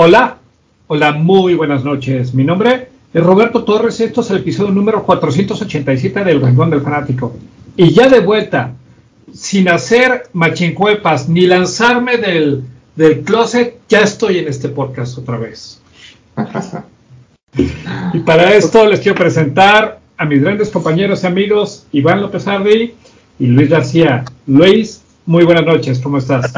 Hola, hola, muy buenas noches. Mi nombre es Roberto Torres. Esto es el episodio número 487 del Rincón del Fanático. Y ya de vuelta, sin hacer machincuepas ni lanzarme del, del closet, ya estoy en este podcast otra vez. y para esto les quiero presentar a mis grandes compañeros y amigos Iván López Ardi y Luis García. Luis, muy buenas noches, ¿cómo estás?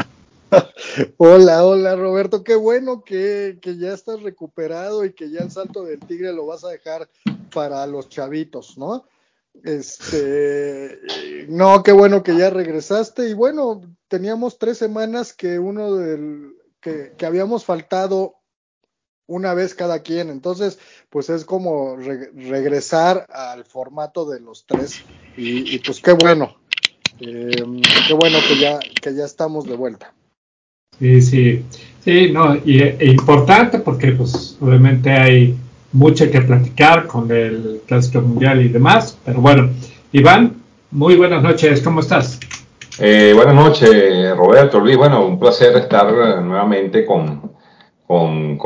Hola, hola Roberto, qué bueno que, ya estás recuperado y que ya el salto del tigre lo vas a dejar para los chavitos, ¿no? Este, no, qué bueno que ya regresaste y bueno, teníamos tres semanas que uno del, que, habíamos faltado una vez cada quien, entonces pues es como regresar al formato de los tres y, pues qué bueno, eh, qué bueno que ya, que ya estamos de vuelta. Sí, sí, sí, no, y e importante porque pues obviamente hay mucho que platicar con el Clásico Mundial y demás, pero bueno, Iván, muy buenas noches, ¿cómo estás? Eh, buenas noches, Roberto, Luis, bueno, un placer estar nuevamente con, con,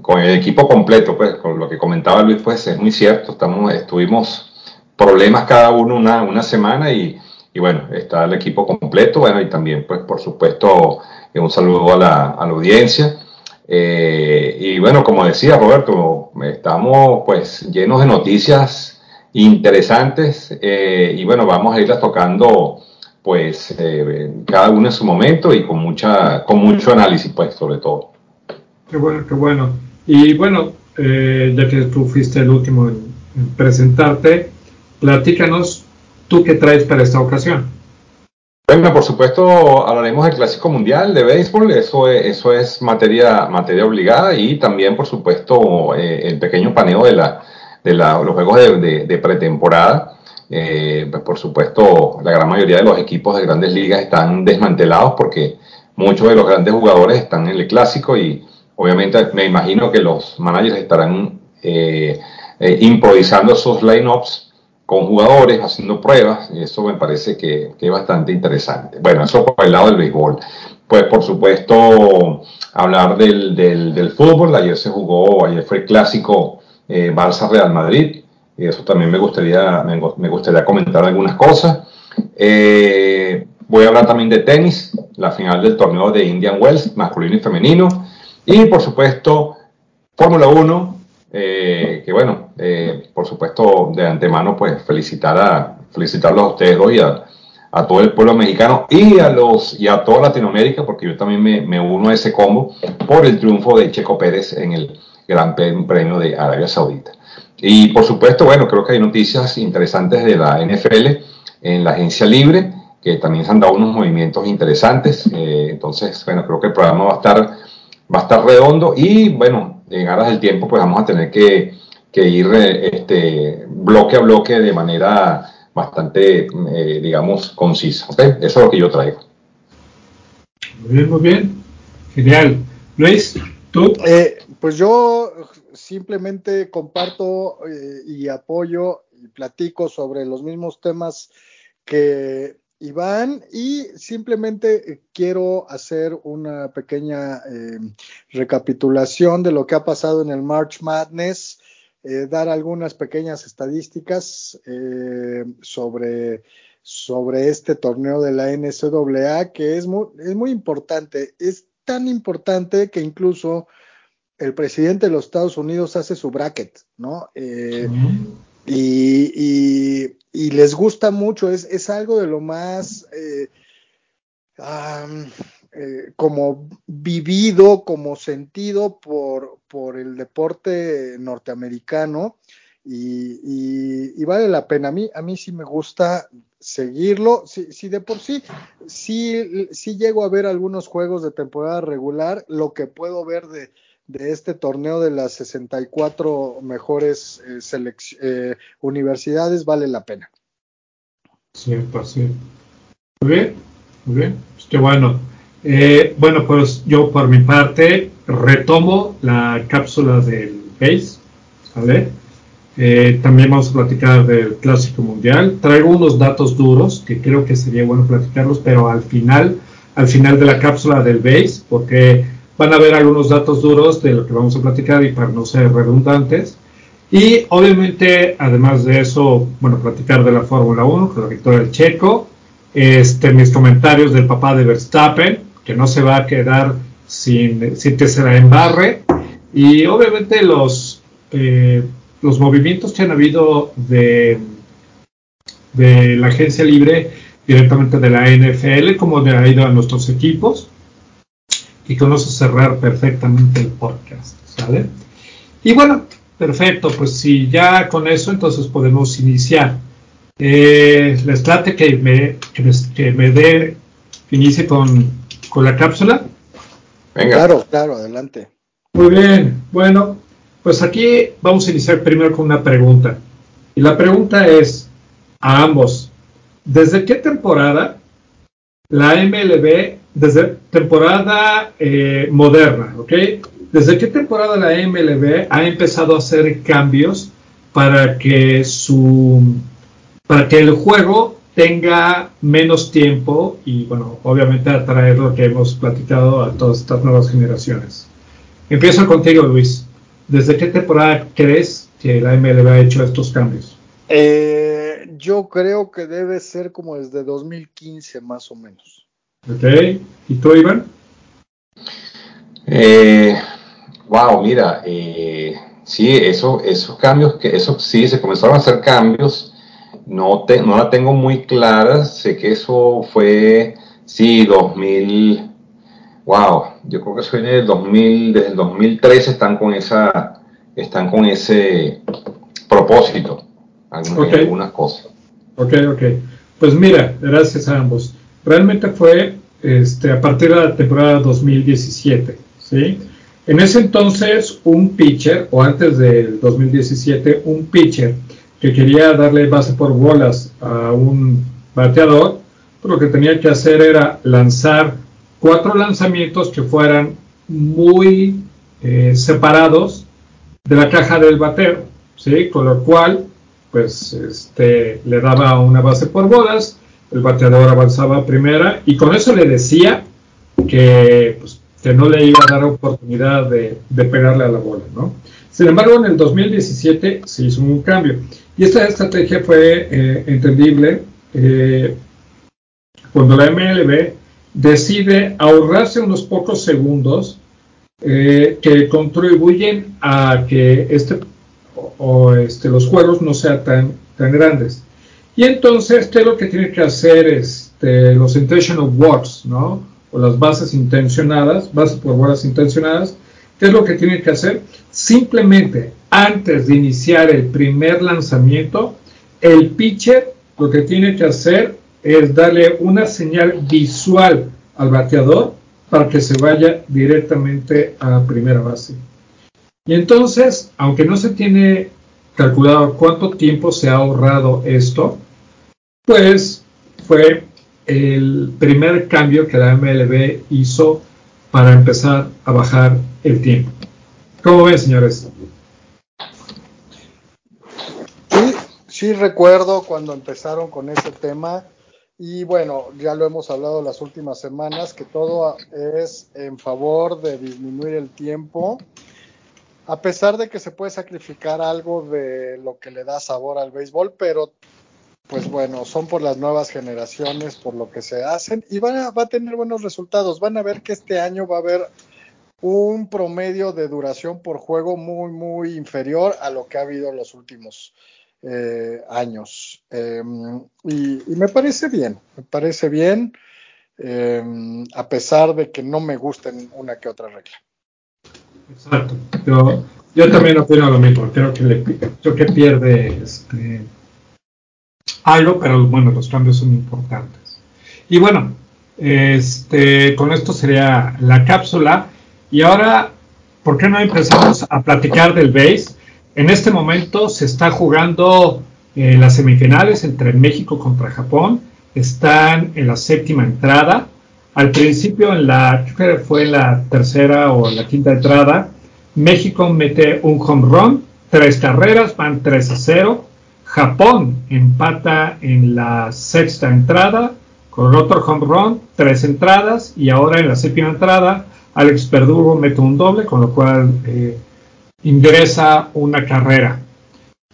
con, el equipo completo, pues, con lo que comentaba Luis, pues es muy cierto, estamos, estuvimos problemas cada uno una, una semana y, y bueno, está el equipo completo, bueno, y también, pues, por supuesto, un saludo a la, audiencia. Eh, y bueno, como decía Roberto, estamos pues llenos de noticias interesantes eh, y bueno, vamos a irlas tocando pues eh, cada uno en su momento y con mucha con mucho análisis pues sobre todo. Qué bueno, qué bueno. Y bueno, ya que tú fuiste el último en presentarte, platícanos tú qué traes para esta ocasión. Bueno, por supuesto hablaremos del Clásico Mundial de Béisbol, eso es, materia obligada y también, por supuesto, eh, el pequeño paneo de, la, de la, los juegos de, pretemporada. Eh, pues, por supuesto, la gran mayoría de los equipos de grandes ligas están desmantelados porque muchos de los grandes jugadores están en el Clásico y obviamente me imagino que los managers estarán eh, improvisando esos lineups con jugadores, haciendo pruebas, y eso me parece que, es bastante interesante. Bueno, eso por el lado del béisbol. Pues por supuesto, hablar del, del, fútbol, ayer se jugó, ayer fue el clásico eh, Barça-Real Madrid, y eso también me gustaría, me, gustaría comentar algunas cosas. Eh, voy a hablar también de tenis, la final del torneo de Indian Wells, masculino y femenino, y por supuesto, Fórmula 1, eh, que bueno, eh, por supuesto, de antemano, pues felicitar a, felicitarlos a ustedes dos y a, todo el pueblo mexicano y a los y a toda Latinoamérica, porque yo también me, uno a ese combo por el triunfo de Checo Pérez en el Gran Premio de Arabia Saudita. Y por supuesto, bueno, creo que hay noticias interesantes de la NFL en la agencia libre, que también se han dado unos movimientos interesantes. Eh, entonces, bueno, creo que el programa va a estar, va a estar redondo y bueno, en aras del tiempo, pues vamos a tener que, ir eh, este, bloque a bloque de manera bastante, eh, digamos, concisa. Eso es lo que yo traigo. Muy bien, muy bien. Genial. Luis, ¿tú? Eh, pues yo simplemente comparto y apoyo y platico sobre los mismos temas que Iván, y simplemente eh, quiero hacer una pequeña eh, recapitulación de lo que ha pasado en el March Madness, eh, dar algunas pequeñas estadísticas sobre, sobre este torneo de la NCAA, que es muy, es muy importante. Es tan importante que incluso el presidente de los Estados Unidos hace su bracket, ¿no? y, y, les gusta mucho, es, es algo de lo más eh, eh, como vivido, como sentido por, por el deporte norteamericano y, y, vale la pena. A mí, a mí sí me gusta seguirlo. Si, si de por sí, sí, sí llego a ver algunos juegos de temporada regular, lo que puedo ver de de este torneo de las 64 mejores eh, eh, universidades vale la pena. Sí, pues sí. Muy bien, muy bien. Pues qué bueno. Eh, bueno, pues yo por mi parte retomo la cápsula del base, ¿vale? también vamos a platicar del Clásico Mundial. Traigo unos datos duros que creo que sería bueno platicarlos, pero al final, al final de la cápsula del base, porque van a ver algunos datos duros de lo que vamos a platicar y para no ser redundantes. Y obviamente, además de eso, bueno, platicar de la Fórmula 1, con la victoria del Checo, este, mis comentarios del papá de Verstappen, que no se va a quedar sin, sin que se la embarre, y obviamente los, eh, los movimientos que han habido de, de la agencia libre directamente de la NFL, como de ha ido a nuestros equipos, y con eso cerrar perfectamente el podcast, ¿sale? Y bueno, perfecto, pues si ya con eso entonces podemos iniciar. Eh, les trate que me, que me, dé, inicie con, con la cápsula. Venga. Claro, claro, adelante. Muy bien, bueno, pues aquí vamos a iniciar primero con una pregunta. Y la pregunta es a ambos, ¿desde qué temporada la MLB, desde temporada eh, moderna, ¿ok? ¿Desde qué temporada la MLB ha empezado a hacer cambios para que su para que el juego tenga menos tiempo y bueno, obviamente atraer lo que hemos platicado a todas estas nuevas generaciones? Empiezo contigo, Luis. ¿Desde qué temporada crees que la MLB ha hecho estos cambios? Eh, yo creo que debe ser como desde 2015 más o menos. Ok. ¿Y tú, Iván? Eh, wow, mira, eh, sí, eso, esos cambios, que eso sí, se comenzaron a hacer cambios. No, te, no la tengo muy clara. Sé que eso fue, sí, 2000 wow, yo creo que eso viene del 2000, desde el 2013 están con esa, están con ese propósito, algunas, algunas cosas. Ok, ok. Pues mira, gracias a ambos. Realmente fue este, a partir de la temporada 2017, ¿sí? En ese entonces, un pitcher, o antes del 2017, un pitcher que quería darle base por bolas a un bateador, lo que tenía que hacer era lanzar cuatro lanzamientos que fueran muy eh, separados de la caja del batero, ¿sí? Con lo cual, pues, este, le daba una base por bolas, el bateador avanzaba a primera y con eso le decía que, pues, que no le iba a dar oportunidad de, pegarle a la bola, ¿no? Sin embargo, en el 2017 se hizo un cambio y esta estrategia fue eh, entendible eh, cuando la MLB decide ahorrarse unos pocos segundos eh, que contribuyen a que este, o, este, los juegos no sean tan, tan grandes. Y entonces, ¿qué es lo que tiene que hacer este, los intentional walks, ¿no? O las bases intencionadas, bases por bolas intencionadas? ¿Qué es lo que tiene que hacer? Simplemente, antes de iniciar el primer lanzamiento, el pitcher lo que tiene que hacer es darle una señal visual al bateador para que se vaya directamente a primera base. Y entonces, aunque no se tiene calculado cuánto tiempo se ha ahorrado esto, pues fue el primer cambio que la MLB hizo para empezar a bajar el tiempo. ¿Cómo ven, señores? Sí, sí recuerdo cuando empezaron con ese tema y bueno, ya lo hemos hablado las últimas semanas, que todo es en favor de disminuir el tiempo, a pesar de que se puede sacrificar algo de lo que le da sabor al béisbol, pero pues bueno, son por las nuevas generaciones, por lo que se hacen, y va a tener buenos resultados. Van a ver que este año va a haber un promedio de duración por juego muy, muy inferior a lo que ha habido en los últimos eh, años. Em, y, me parece bien, me parece bien, em, a pesar de que no me gusten una que otra regla. Exacto. Yo, yo también opino lo mismo. Creo que, le, creo que pierde este, algo, pero bueno, los cambios son importantes. Y bueno, este, con esto sería la cápsula. Y ahora, ¿por qué no empezamos a platicar del base? En este momento se está jugando eh, las semifinales entre México contra Japón. Están en la séptima entrada. Al principio, en la, creo que fue la tercera o la quinta entrada, México mete un home run, tres carreras, van 3 a 0. Japón empata en la sexta entrada con otro home run, tres entradas, y ahora en la séptima entrada, Alex Verdugo mete un doble, con lo cual eh, ingresa una carrera.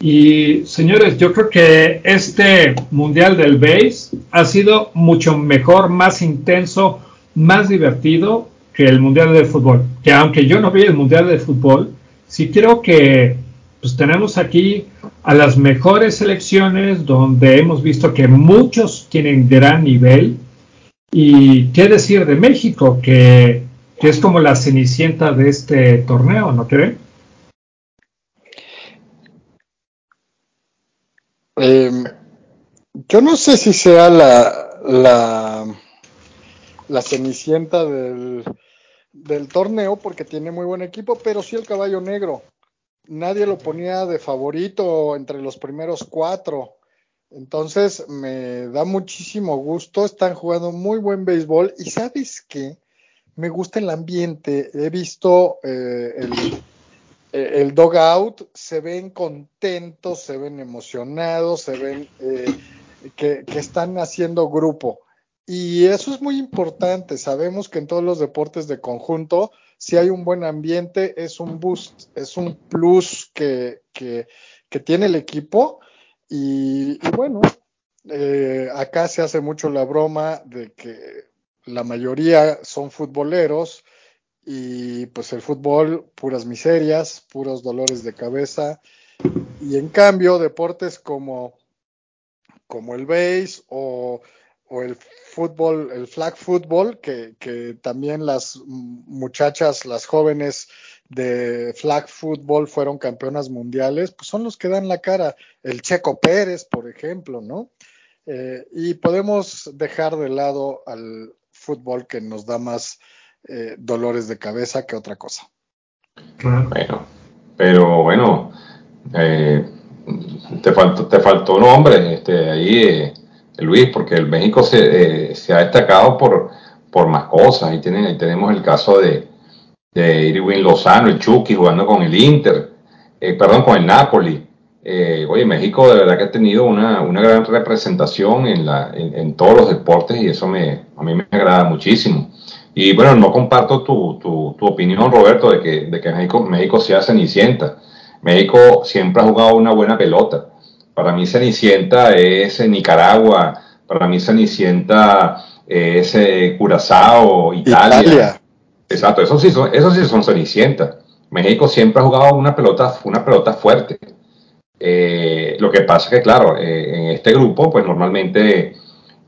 Y señores, yo creo que este Mundial del Base ha sido mucho mejor, más intenso, más divertido que el Mundial de Fútbol. Que aunque yo no vi el Mundial de Fútbol, sí creo que pues tenemos aquí a las mejores selecciones donde hemos visto que muchos tienen gran nivel. Y qué decir de México, que, que es como la cenicienta de este torneo, ¿no creen? Eh, yo no sé si sea la, la, la cenicienta del, del torneo porque tiene muy buen equipo, pero sí el caballo negro. Nadie lo ponía de favorito entre los primeros cuatro. Entonces me da muchísimo gusto. Están jugando muy buen béisbol. Y sabes qué? Me gusta el ambiente. He visto eh, el, el dog out, se ven contentos, se ven emocionados, se ven eh, que, que, están haciendo grupo. Y eso es muy importante. Sabemos que en todos los deportes de conjunto, si hay un buen ambiente, es un boost, es un plus que, que, que tiene el equipo. Y, y bueno, eh, acá se hace mucho la broma de que la mayoría son futboleros y pues el fútbol, puras miserias, puros dolores de cabeza. Y en cambio, deportes como, como el base o, o el fútbol, el flag fútbol, que, que, también las muchachas, las jóvenes de flag fútbol fueron campeonas mundiales, pues son los que dan la cara. El Checo Pérez, por ejemplo, ¿no? Eh, y podemos dejar de lado al fútbol que nos da más eh, dolores de cabeza que otra cosa. Bueno, pero bueno, eh, te faltó, te faltó nombre este, ahí, eh, Luis, porque el México se, eh, se, ha destacado por, por más cosas. Ahí, tienen, ahí tenemos el caso de, de Irwin Lozano, el Chucky, jugando con el Inter, eh, perdón, con el Napoli. oye, México de verdad que ha tenido una, una gran representación en, la, en, en, todos los deportes y eso me, a mí me agrada muchísimo. Y bueno, no comparto tu, tu, tu opinión, Roberto, de que, de que México, México sea Cenicienta. México siempre ha jugado una buena pelota. Para mí Cenicienta es Nicaragua, para mí Cenicienta es Curazao, Italia. Italia. Exacto, eso sí son, eso sí son Cenicienta. México siempre ha jugado una pelota, una pelota fuerte. Eh, lo que pasa es que, claro, eh, en este grupo, pues normalmente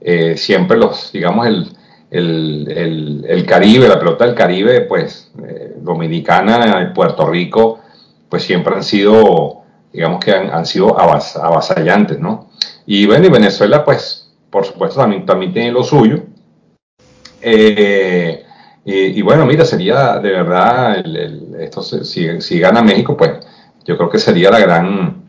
eh, siempre los, digamos, el, el, el, el, Caribe, la pelota del Caribe, pues eh, Dominicana, Puerto Rico, pues siempre han sido, digamos que han, han sido avas, avasallantes, ¿no? Y bueno, y Venezuela, pues, por supuesto, también, también tiene lo suyo. Eh, y, y, bueno, mira, sería de verdad, el, si, si, gana México, pues yo creo que sería la gran,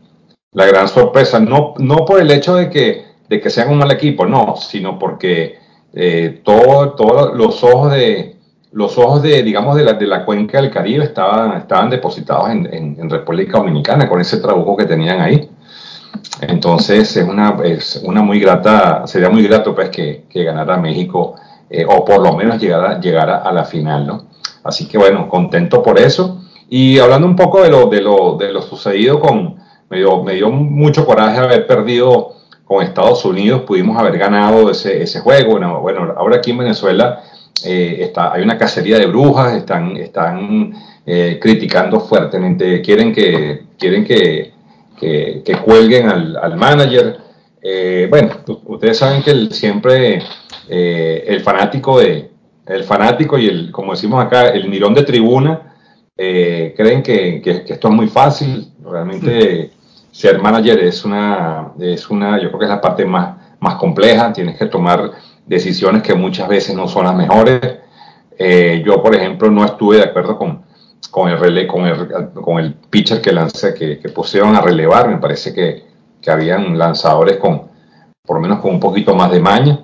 la gran sorpresa, no, no por el hecho de que, de que sean un mal equipo, no, sino porque eh, todos todo los ojos de los ojos de digamos de la, de la cuenca del Caribe estaban, estaban depositados en, en, en, República Dominicana con ese trabajo que tenían ahí entonces es una, es una muy grata sería muy grato pues que, que ganara México eh, o por lo menos llegara, llegara a la final ¿no? así que bueno contento por eso y hablando un poco de lo, de lo, de lo sucedido con me dio, me dio mucho coraje haber perdido con Estados Unidos pudimos haber ganado ese, ese juego. Bueno, bueno, ahora aquí en Venezuela eh, está, hay una cacería de brujas, están, están eh, criticando fuertemente, quieren que, quieren que, que, cuelguen al, al manager. Eh, bueno, ustedes saben que siempre el fanático de el fanático y el, como decimos acá, el mirón de tribuna, creen que, que, que, esto es muy fácil. Realmente ser manager es una, es una, yo creo que es la parte más, más compleja, tienes que tomar decisiones que muchas veces no son las mejores. Eh, yo, por ejemplo, no estuve de acuerdo con, con, el, rele con, el, con el pitcher que lancé, que, que pusieron a relevar, me parece que, que habían lanzadores con, por lo menos con un poquito más de maña.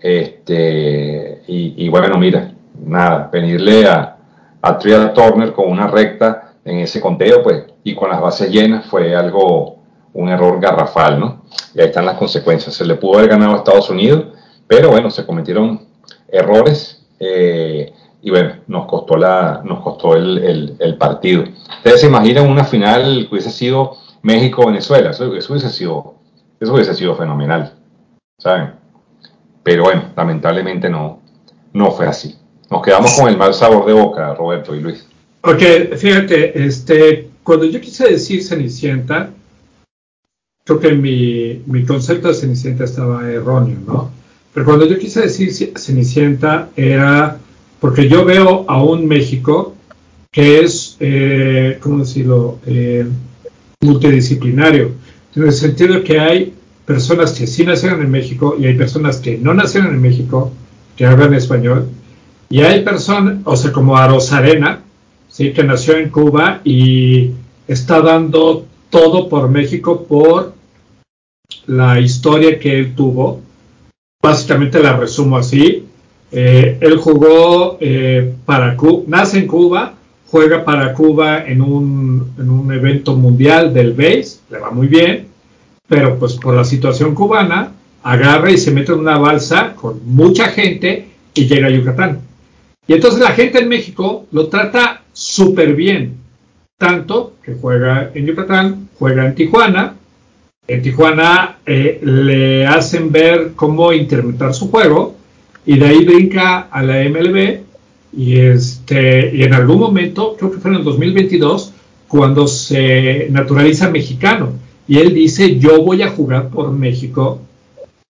Este, y, y bueno, mira, nada, venirle a, a Turner con una recta en ese conteo, pues, y con las bases llenas fue algo, un error garrafal, ¿no? Y ahí están las consecuencias. Se le pudo haber ganado a Estados Unidos, pero bueno, se cometieron errores. Eh, y bueno, nos costó, la, nos costó el, el, partido. Ustedes se imaginan una final que hubiese sido México-Venezuela, eso, hubiese sido, eso hubiese sido fenomenal, ¿saben? Pero bueno, lamentablemente no, no fue así. Nos quedamos con el mal sabor de boca, Roberto y Luis. Ok, fíjate, este, cuando yo quise decir Cenicienta, creo que mi, mi concepto de Cenicienta estaba erróneo, ¿no? Pero cuando yo quise decir Cenicienta era porque yo veo a un México que es, eh, ¿cómo decirlo?, eh, multidisciplinario, en el sentido que hay personas que sí nacieron en México y hay personas que no nacieron en México, que hablan español, y hay personas, o sea, como Arena, ¿sí? que nació en Cuba y está dando todo por México por la historia que él tuvo. Básicamente la resumo así. Eh, él jugó eh, para Cuba, nace en Cuba, juega para Cuba en un, en un evento mundial del BASE, le va muy bien, pero pues por la situación cubana, agarra y se mete en una balsa con mucha gente y llega a Yucatán. Y entonces la gente en México lo trata súper bien, tanto que juega en Yucatán, juega en Tijuana, en Tijuana eh, le hacen ver cómo interpretar su juego y de ahí brinca a la MLB y, este, y en algún momento, creo que fue en el 2022, cuando se naturaliza mexicano. Y él dice yo voy a jugar por México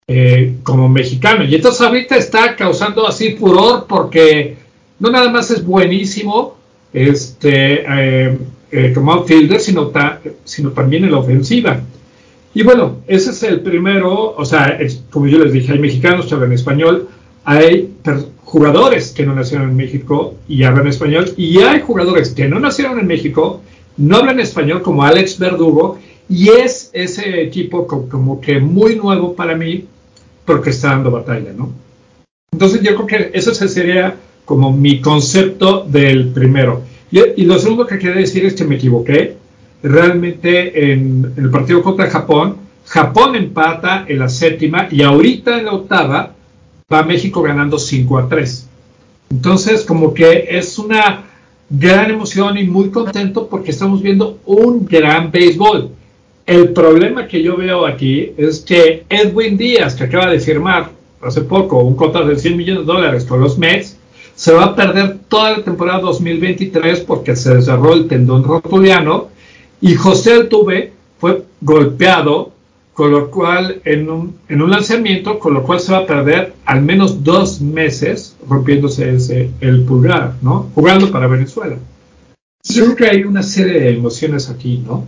eh, como mexicano y entonces ahorita está causando así furor porque no nada más es buenísimo este, eh, como outfielder, sino, sino también en la ofensiva. Y bueno, ese es el primero, o sea, como yo les dije, hay mexicanos que hablan español, hay jugadores que no nacieron en México y hablan español, y hay jugadores que no nacieron en México, no hablan español como Alex Verdugo, y es ese equipo como, que muy nuevo para mí porque está dando batalla, ¿no? Entonces yo creo que eso sería como mi concepto del primero. Y, lo segundo que quiero decir es que me equivoqué realmente en, el partido contra Japón, Japón empata en la séptima y ahorita en la octava va México ganando 5 a 3. Entonces, como que es una gran emoción y muy contento porque estamos viendo un gran béisbol. El problema que yo veo aquí es que Edwin Díaz, que acaba de firmar hace poco un contrato de 100 millones de dólares con los Mets, se va a perder toda la temporada 2023 porque se desarrolló el tendón rotuliano y José Altuve fue golpeado, con lo cual en un, en un lanzamiento, con lo cual se va a perder al menos dos meses rompiéndose ese, el pulgar, ¿no? Jugando para Venezuela. Yo creo que hay una serie de emociones aquí, ¿no?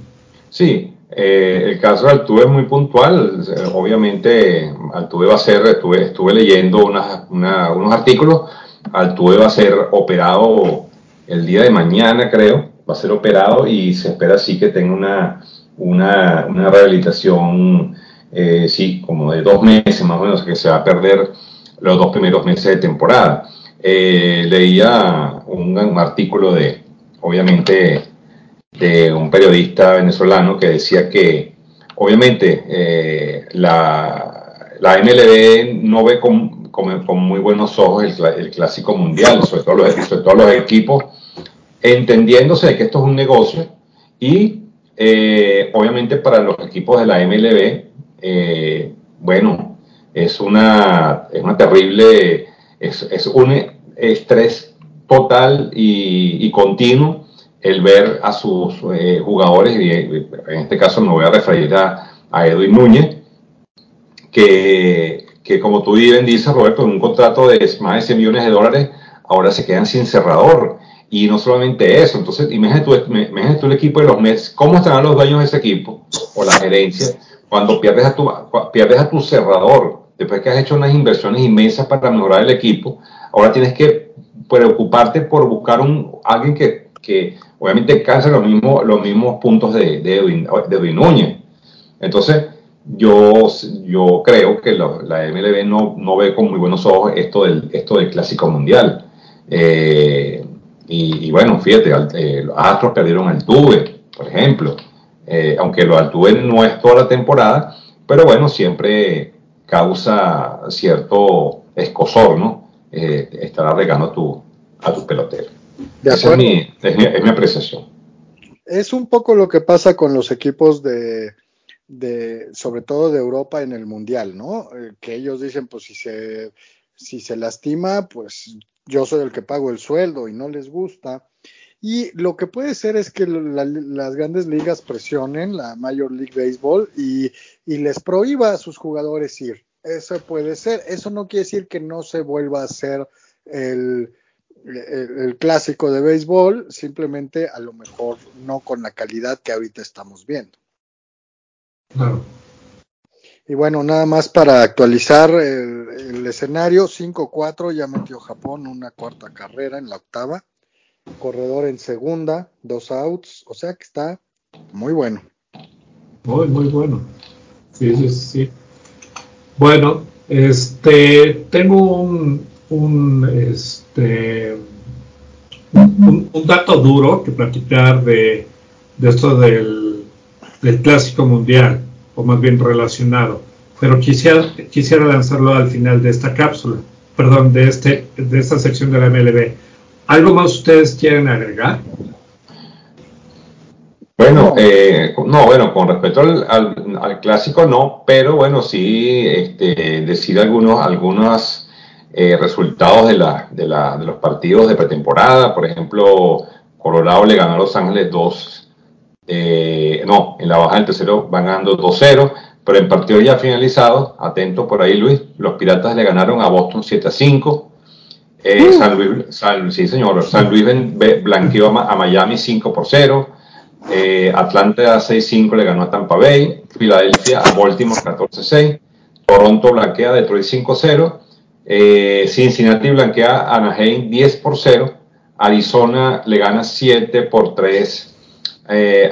Sí, eh, el caso Altuve es muy puntual. Obviamente, Altuve va a ser, estuve, estuve leyendo unos artículos. Altuve va a ser operado el día de mañana, creo va a ser operado y se espera sí que tenga una, una, una rehabilitación, eh, sí, como de dos meses más o menos, que se va a perder los dos primeros meses de temporada. Eh, leía un, artículo de, obviamente, de un periodista venezolano que decía que, obviamente, eh, la, la, MLB no ve con, muy buenos ojos el, clásico mundial, sobre todo los, sobre todo los equipos entendiéndose que esto es un negocio y eh, obviamente para los equipos de la MLB, eh, bueno, es una, terrible, es, es un estrés total y, continuo el ver a sus eh, jugadores, y en este caso me voy a referir a, Edwin Núñez, que, que, como tú bien dices, Roberto, en un contrato de más de 100 millones de dólares, ahora se quedan sin cerrador. Y no solamente eso, entonces imagínate tú, el equipo de los Mets, ¿cómo estarán los dueños de ese equipo o la gerencia cuando pierdes a tu, pierdes a tu cerrador? Después que has hecho unas inversiones inmensas para mejorar el equipo, ahora tienes que preocuparte por buscar un, alguien que, que obviamente alcance los mismos, los mismos puntos de, de, Edwin, Núñez. Entonces, yo, yo creo que la MLB no, no, ve con muy buenos ojos esto del, esto del Clásico Mundial. Eh, y, bueno, fíjate, eh, los Astros perdieron al Tuve, por ejemplo, eh, aunque lo Altuve no es toda la temporada, pero bueno, siempre causa cierto escosor, ¿no? Estar arreglando tu, a tus peloteros. Esa es mi, es, mi, apreciación. Es un poco lo que pasa con los equipos de, de, sobre todo de Europa en el Mundial, ¿no? Eh, que ellos dicen, pues si se, si se lastima, pues yo soy el que pago el sueldo y no les gusta. Y lo que puede ser es que las grandes ligas presionen la Major League Baseball y, y, les prohíba a sus jugadores ir. Eso puede ser. Eso no quiere decir que no se vuelva a hacer el, el, clásico de béisbol, simplemente a lo mejor no con la calidad que ahorita estamos viendo. Claro. Y bueno, nada más para actualizar el, el escenario, 5-4 ya metió Japón una cuarta carrera en la octava corredor en segunda, dos outs, o sea que está muy bueno. Muy, muy bueno. Sí, sí, sí. Bueno, este, tengo un, un este, un, dato duro que platicar de, de esto del, del clásico mundial, o más bien relacionado, pero quisiera, quisiera lanzarlo al final de esta cápsula, perdón, de, este, de esta sección de la MLB ¿Algo más ustedes quieren agregar? Bueno, eh, no, bueno, con respecto al, clásico no, pero bueno, sí este, decir algunos, algunos eh, resultados de, la, de, la, de, los partidos de pretemporada. Por ejemplo, Colorado le ganó a Los Ángeles 2, eh, no, en la baja del tercero van ganando 2-0, pero en partidos ya finalizados, atento por ahí Luis, los Piratas le ganaron a Boston 7-5. Eh, San Luis, sí señor, San Luis blanqueó a, Miami 5 por 0. Eh, Atlanta 6-5 le ganó a Tampa Bay. Filadelfia a Baltimore 14-6. Toronto blanquea a Detroit 5-0. Eh, Cincinnati blanquea a Anaheim 10 por 0. Arizona le gana 7 por 3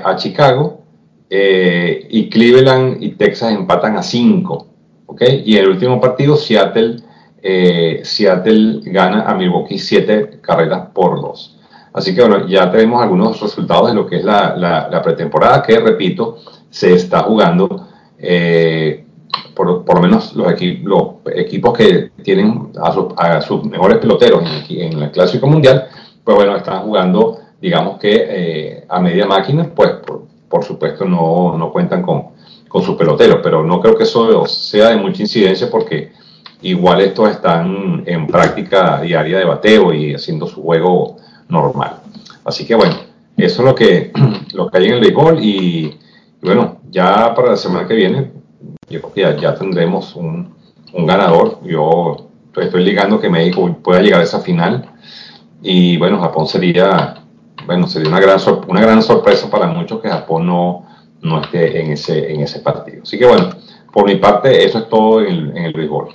a Chicago. y Cleveland y Texas empatan a 5. ¿okay? Y el último partido, Seattle eh, Seattle gana a Milwaukee 7 carreras por 2. Así que bueno, ya tenemos algunos resultados de lo que es la, pretemporada, que repito, se está jugando, eh, por, lo menos los, los, equipos que tienen a, sus mejores peloteros en, en, el Clásico Mundial, pues bueno, están jugando, digamos que eh, a media máquina, pues por, supuesto no, no cuentan con, con sus peloteros, pero no creo que eso sea de mucha incidencia porque igual estos están en práctica diaria de bateo y haciendo su juego normal. Así que bueno, eso es lo que, lo que hay en el béisbol y, bueno, ya para la semana que viene, yo creo que ya, tendremos un, un, ganador. Yo estoy ligando que México pueda llegar a esa final y bueno, Japón sería, bueno, sería una gran, una gran sorpresa para muchos que Japón no, no esté en ese, en ese partido. Así que bueno, por mi parte, eso es todo en en el béisbol.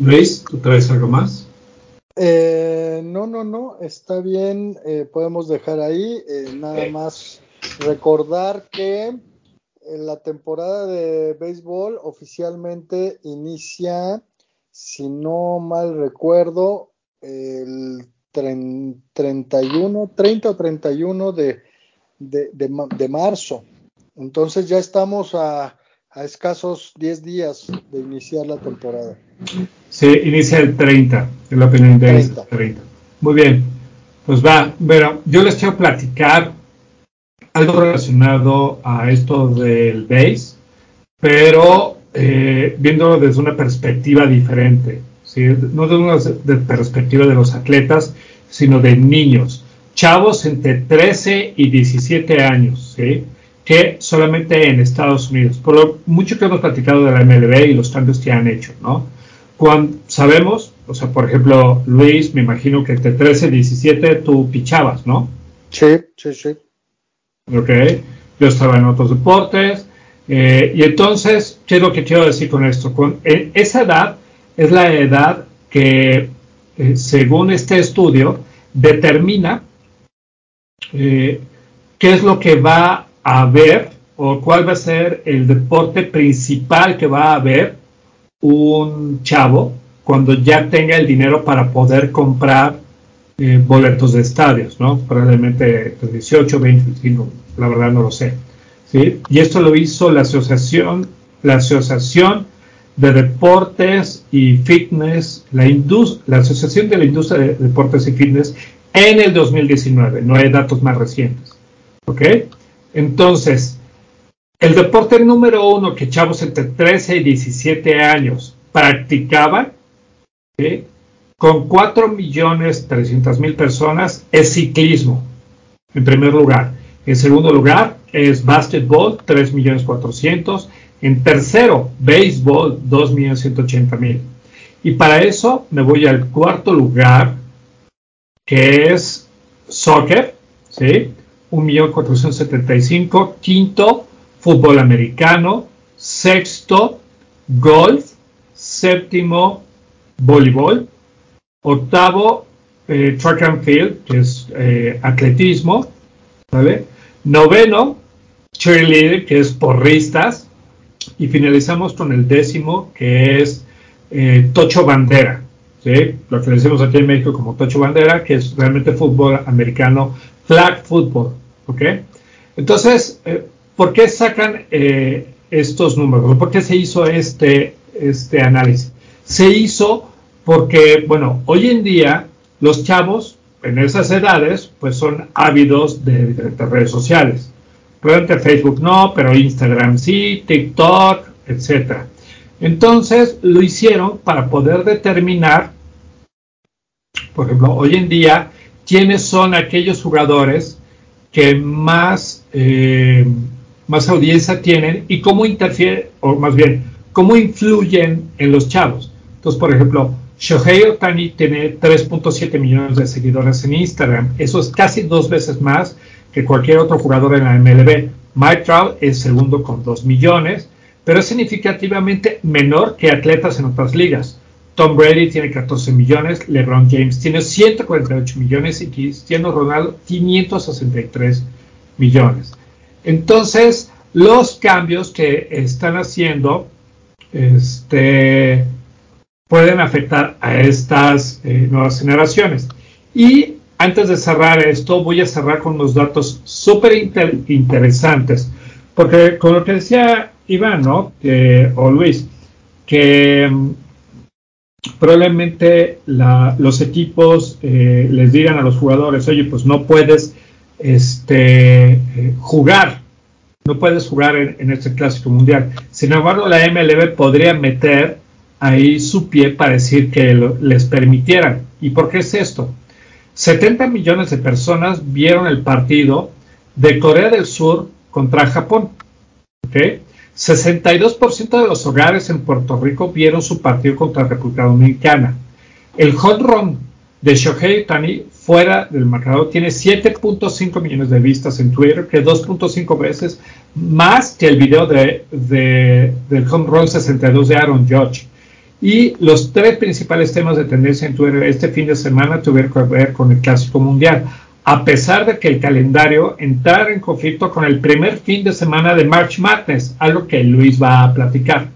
Luis, ¿tú traes algo más? Eh, no, no, no, está bien, eh, podemos dejar ahí. Eh, nada más recordar que la temporada de béisbol oficialmente inicia, si no mal recuerdo, el 31, 30 o 31 de, de, de marzo. Entonces ya estamos a a escasos 10 días de iniciar la temporada. Se inicia el 30, el Opening Day 30. Muy bien, pues va, bueno, yo les quiero platicar algo relacionado a esto del base, pero eh, viéndolo desde una perspectiva diferente, ¿sí? no desde una de perspectiva de los atletas, sino de niños, chavos entre 13 y 17 años, ¿sí? que solamente en Estados Unidos, por lo mucho que hemos platicado de la MLB y los cambios que han hecho, ¿no? Cuando sabemos, o sea, por ejemplo, Luis, me imagino que entre 13 y 17 tú pichabas, ¿no? Sí, sí, sí. Ok, yo estaba en otros deportes, eh, y entonces, ¿qué es lo que quiero decir con esto? Con eh, esa edad es la edad que, eh, según este estudio, determina qué es lo que va a ver o cuál va a ser el deporte principal que va a ver un chavo cuando ya tenga el dinero para poder comprar eh, boletos de estadios, ¿no? Probablemente 18, 25, la verdad no lo sé. ¿sí? Y esto lo hizo la asociación, la asociación de Deportes y Fitness, la, la Asociación de la Industria de Deportes y Fitness, en el 2019. No hay datos más recientes. ¿Ok? Entonces, el deporte número uno que chavos entre 13 y 17 años practicaban, con 4 millones 300 mil personas, es ciclismo, en primer lugar. En segundo lugar, es básquetbol, 3 millones 400. En tercero, béisbol, 2 millones 180 mil. Y para eso me voy al cuarto lugar, que es soccer, ¿sí? 1.475. Quinto, fútbol americano. Sexto, golf. Séptimo, voleibol. Octavo, eh, track and field, que es eh, atletismo. ¿Vale? Noveno, cheerleader, que es porristas. Y finalizamos con el décimo, que es eh, tocho bandera. Lo que decimos aquí en México como tocho bandera, que es realmente fútbol americano, flag football. ¿ok? Entonces, eh, ¿por qué sacan eh, estos números? ¿Por qué se hizo este, este análisis? Se hizo porque, bueno, hoy en día los chavos en esas edades, pues son ávidos de diferentes redes sociales. Probablemente Facebook no, pero Instagram sí, TikTok, etc. Entonces lo hicieron para poder determinar, por ejemplo, hoy en día, quiénes son aquellos jugadores que más, eh, más audiencia tienen y cómo interfieren, o más bien, cómo influyen en los chavos. Entonces, por ejemplo, Shohei Otani tiene 3.7 millones de seguidores en Instagram. Eso es casi dos veces más que cualquier otro jugador en la MLB. Mike Trout es segundo con 2 millones, pero es significativamente menor que atletas en otras ligas. Tom Brady tiene 14 millones, LeBron James tiene 148 millones y Cristiano Ronaldo 563 millones. Entonces, los cambios que están haciendo, este, pueden afectar a estas eh, nuevas generaciones. Y antes de cerrar esto, voy a cerrar con unos datos súper interesantes, porque con lo que decía Iván, ¿no? o Luis, que mm, probablemente los equipos eh, les digan a los jugadores, oye, pues no puedes este, eh, jugar, no puedes jugar en, este clásico mundial. Sin embargo, la MLB podría meter ahí su pie para decir que les permitieran. ¿Y por qué es esto? 70 millones de personas vieron el partido de Corea del Sur contra Japón. ¿okay? 62% de los hogares en Puerto Rico vieron su partido contra República Dominicana. El home run de Shohei Tani fuera del marcador tiene 7.5 millones de vistas en Twitter, que 2.5 veces más que el video de, del home run 62 de Aaron Judge. Y los tres principales temas de tendencia en Twitter este fin de semana tuvieron que ver con el Clásico Mundial, a pesar de que el calendario entrara en conflicto con el primer fin de semana de March Madness, algo que Luis va a platicar.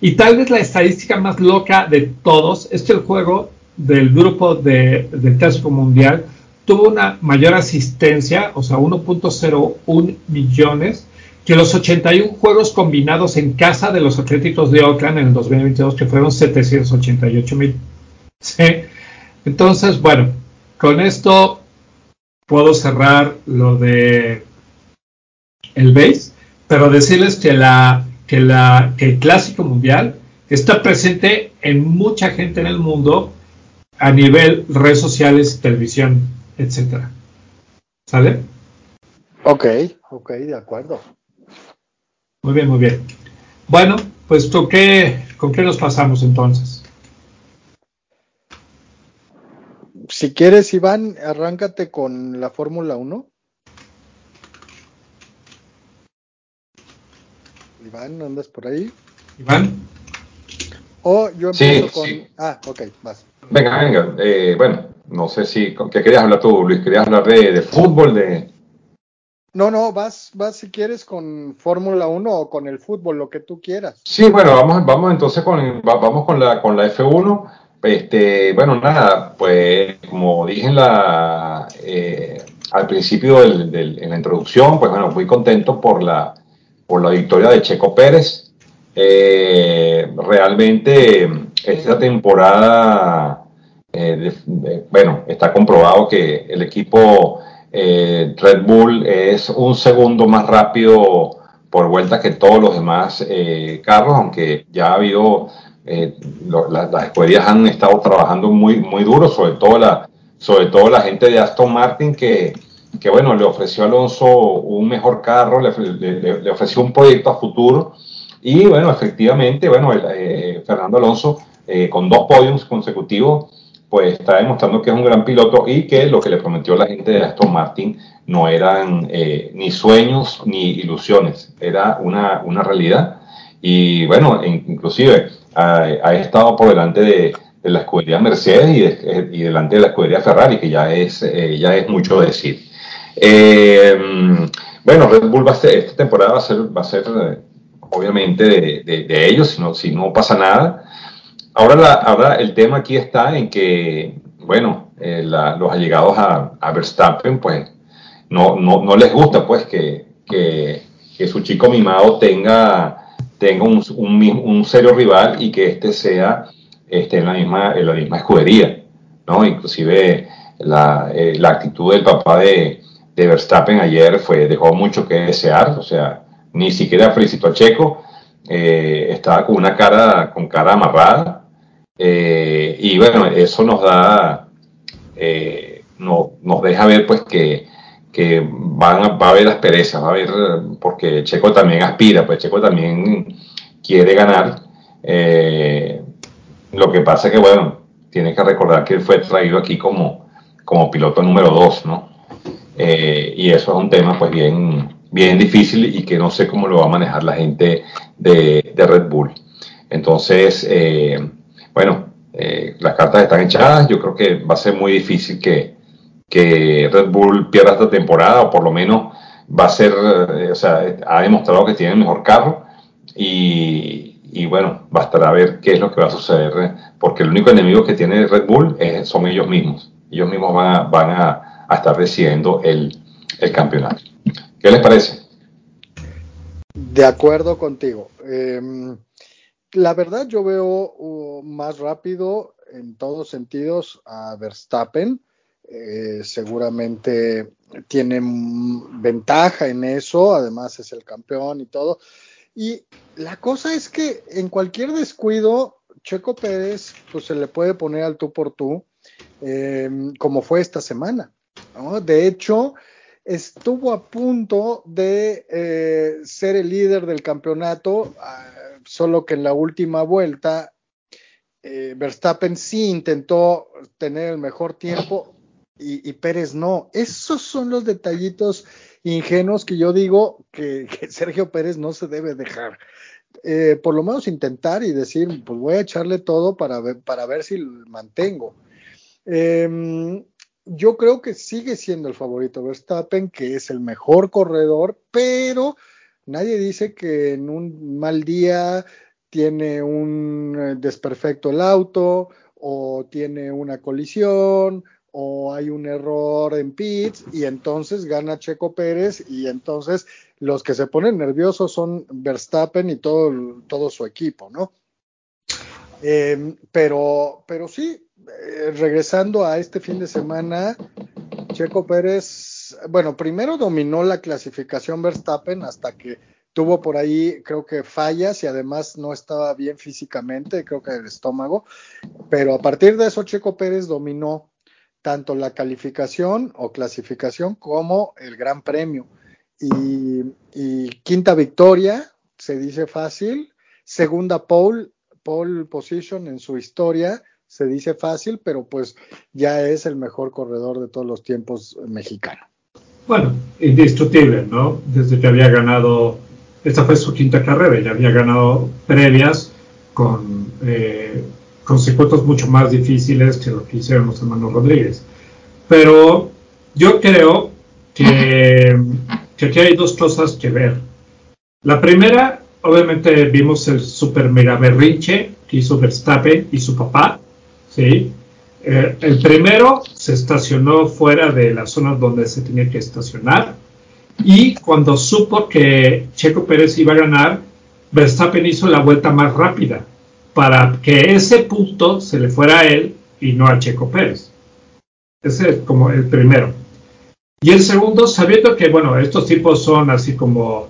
Y tal vez la estadística más loca de todos es que el juego del grupo de, del Clásico Mundial tuvo una mayor asistencia, o sea, 1.01 millones que los 81 juegos combinados en casa de los Atléticos de Oakland en el 2022, que fueron 788 mil. Entonces, bueno, con esto puedo cerrar lo de el base, pero decirles que, la, que, la, que el clásico mundial está presente en mucha gente en el mundo a nivel redes sociales, televisión, etcétera. ¿Sale? Ok, ok, de acuerdo. Muy bien, muy bien. Bueno, pues ¿tú qué, ¿con qué nos pasamos entonces? Si quieres, Iván, arráncate con la Fórmula 1. Iván, ¿andas por ahí? Iván. O yo empiezo con... Ah, ok, vas. Venga, venga. Eh, bueno, no sé si... ¿Qué querías hablar tú, Luis? ¿Querías hablar de, de fútbol, de, no, no, vas, vas si quieres con Fórmula 1 o con el fútbol, lo que tú quieras. Sí, bueno, vamos, vamos entonces con, vamos con la, con la F1. Este, bueno, nada, pues como dije en la, eh, al principio del, en la introducción, pues bueno, muy contento por la, por la victoria de Checo Pérez. eh, realmente esta temporada, eh, bueno, está comprobado que el equipo eh, Red Bull es un segundo más rápido por vuelta que todos los demás carros, aunque ya ha habido, las escuderías han estado trabajando muy, muy duro, sobre todo la, sobre todo la gente de Aston Martin que, que bueno, le ofreció a Alonso un mejor carro, le, le ofreció un proyecto a futuro. Y bueno, efectivamente, bueno, eh, Fernando Alonso eh, con dos podiums consecutivos, pues está demostrando que es un gran piloto y que lo que le prometió la gente de Aston Martin no eran eh, ni sueños ni ilusiones, era una, una realidad. Y bueno, inclusive ha, estado por delante de, la escudería Mercedes y, delante de la escudería Ferrari, que ya es, ya es mucho decir. bueno, Red Bull va a ser, esta temporada va a ser, va a ser obviamente, de, ellos, si no, si no pasa nada. Ahora, la, ahora el tema aquí está en que, bueno, eh, los allegados a, Verstappen, pues, no, no, no, les gusta, pues, que, que, su chico mimado tenga, tenga un, un, serio rival y que este sea esté en la misma, en la misma escudería, ¿no? Inclusive la, eh, la actitud del papá de, de Verstappen ayer fue, dejó mucho que desear, o sea, ni siquiera felicitó a Checo, eh, estaba con una cara, con cara amarrada, eh, y bueno, eso nos da, eh, no, nos deja ver pues que, que van va a haber asperezas, va a haber, porque Checo también aspira, pues Checo también quiere ganar, lo que pasa es que bueno, tiene que recordar que él fue traído aquí como, como piloto número dos, ¿no? y eso es un tema pues bien, bien difícil y que no sé cómo lo va a manejar la gente de, Red Bull. Entonces, eh, bueno, eh, las cartas están echadas. Yo creo que va a ser muy difícil que, Red Bull pierda esta temporada, o por lo menos va a ser, eh, o sea, ha demostrado que tiene el mejor carro. Y, bueno, bastará ver qué es lo que va a suceder, porque el único enemigo que tiene Red Bull son ellos mismos. Ellos mismos van a, van a, estar decidiendo el, el campeonato. ¿Qué les parece? De acuerdo contigo. Em, la verdad yo veo uh, más rápido en todos sentidos a Verstappen. Eh, seguramente tiene ventaja en eso, además es el campeón y todo. Y la cosa es que en cualquier descuido, Checo Pérez pues se le puede poner al tú por tú, em, como fue esta semana. De hecho, estuvo a punto de eh, ser el líder del campeonato, ah, solo que en la última vuelta eh, Verstappen sí intentó tener el mejor tiempo y, Pérez no. Esos son los detallitos ingenuos que yo digo que, Sergio Pérez no se debe dejar. Eh, por lo menos intentar y decir, pues voy a echarle todo para ver, para ver si lo mantengo. Em, yo creo que sigue siendo el favorito Verstappen, que es el mejor corredor, pero nadie dice que en un mal día tiene un eh, desperfecto el auto o tiene una colisión o hay un error en pits y entonces gana Checo Pérez y entonces los que se ponen nerviosos son Verstappen y todo, todo su equipo, ¿no? Em, pero, pero sí, eh, regresando a este fin de semana, Checo Pérez, bueno, primero dominó la clasificación Verstappen hasta que tuvo por ahí, creo que fallas y además no estaba bien físicamente, creo que el estómago, pero a partir de eso Checo Pérez dominó tanto la calificación o clasificación como el Gran Premio. Y, y quinta victoria, se dice fácil, segunda pole, pole position en su historia, se dice fácil, pero pues ya es el mejor corredor de todos los tiempos mexicano. Bueno, indiscutible, ¿no? Desde que había ganado, esta fue su quinta carrera, ya había ganado previas con, eh, mucho más difíciles que lo que hicieron los hermanos Rodríguez. Pero yo creo que, que aquí hay dos cosas que ver. La primera, obviamente vimos el super mega berrinche que hizo Verstappen y su papá, Eh, el primero se estacionó fuera de la zona donde se tenía que estacionar y cuando supo que Checo Pérez iba a ganar, Verstappen hizo la vuelta más rápida para que ese punto se le fuera a él y no a Checo Pérez. Ese es como el primero. Y el segundo, sabiendo que, bueno, estos tipos son así como,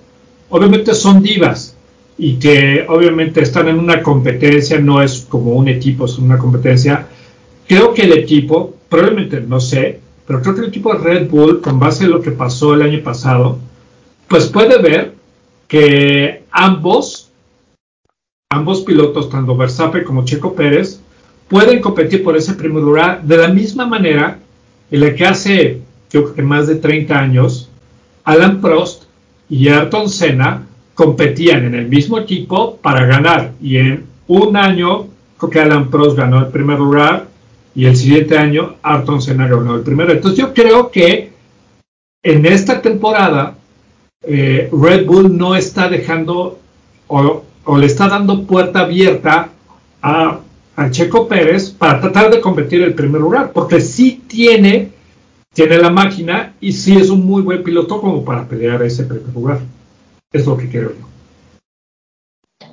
obviamente son divas y que obviamente están en una competencia, no es como un equipo, es una competencia. Creo que el equipo, probablemente no sé, pero creo que el equipo de Red Bull, con base en lo que pasó el año pasado, pues puede ver que ambos, ambos pilotos, tanto Verstappen como Checo Pérez, pueden competir por ese primer lugar de la misma manera en la que hace, yo creo que más de 30 años, Alan Prost y Ayrton Senna competían en el mismo equipo para ganar. Y en un año, creo que Alan Prost ganó el primer lugar y el siguiente año Ayrton Senna ganó el primero. Entonces yo creo que en esta temporada eh, Red Bull no está dejando o, o, le está dando puerta abierta a a Checo Pérez para tratar de competir el primer lugar, porque sí tiene, tiene la máquina y sí es un muy buen piloto como para pelear ese primer lugar. Es lo que creo yo.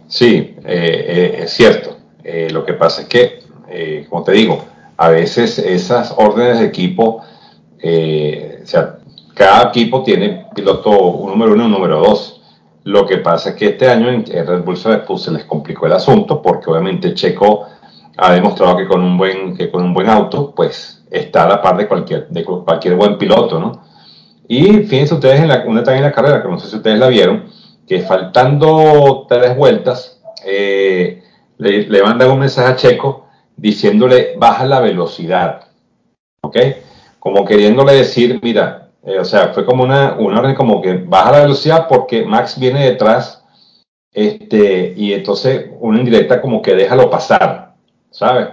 Sí, eh, eh, es cierto. Eh, lo que pasa es que, como te digo, a veces esas órdenes de equipo, o sea, cada equipo tiene piloto un número uno y un número dos. Lo que pasa es que este año en Red Bull se les complicó el asunto porque obviamente Checo ha demostrado que con un buen, que con un buen auto, pues está a la par de cualquier, de cualquier buen piloto, ¿no? Y fíjense ustedes en la, una en la carrera, que no sé si ustedes la vieron, que faltando tres vueltas, eh, le, le, mandan un mensaje a Checo diciéndole baja la velocidad, ¿ok? Como queriéndole decir, mira, eh, o sea, fue como una, una orden como que baja la velocidad porque Max viene detrás, este, y entonces una indirecta como que déjalo pasar, ¿sabes?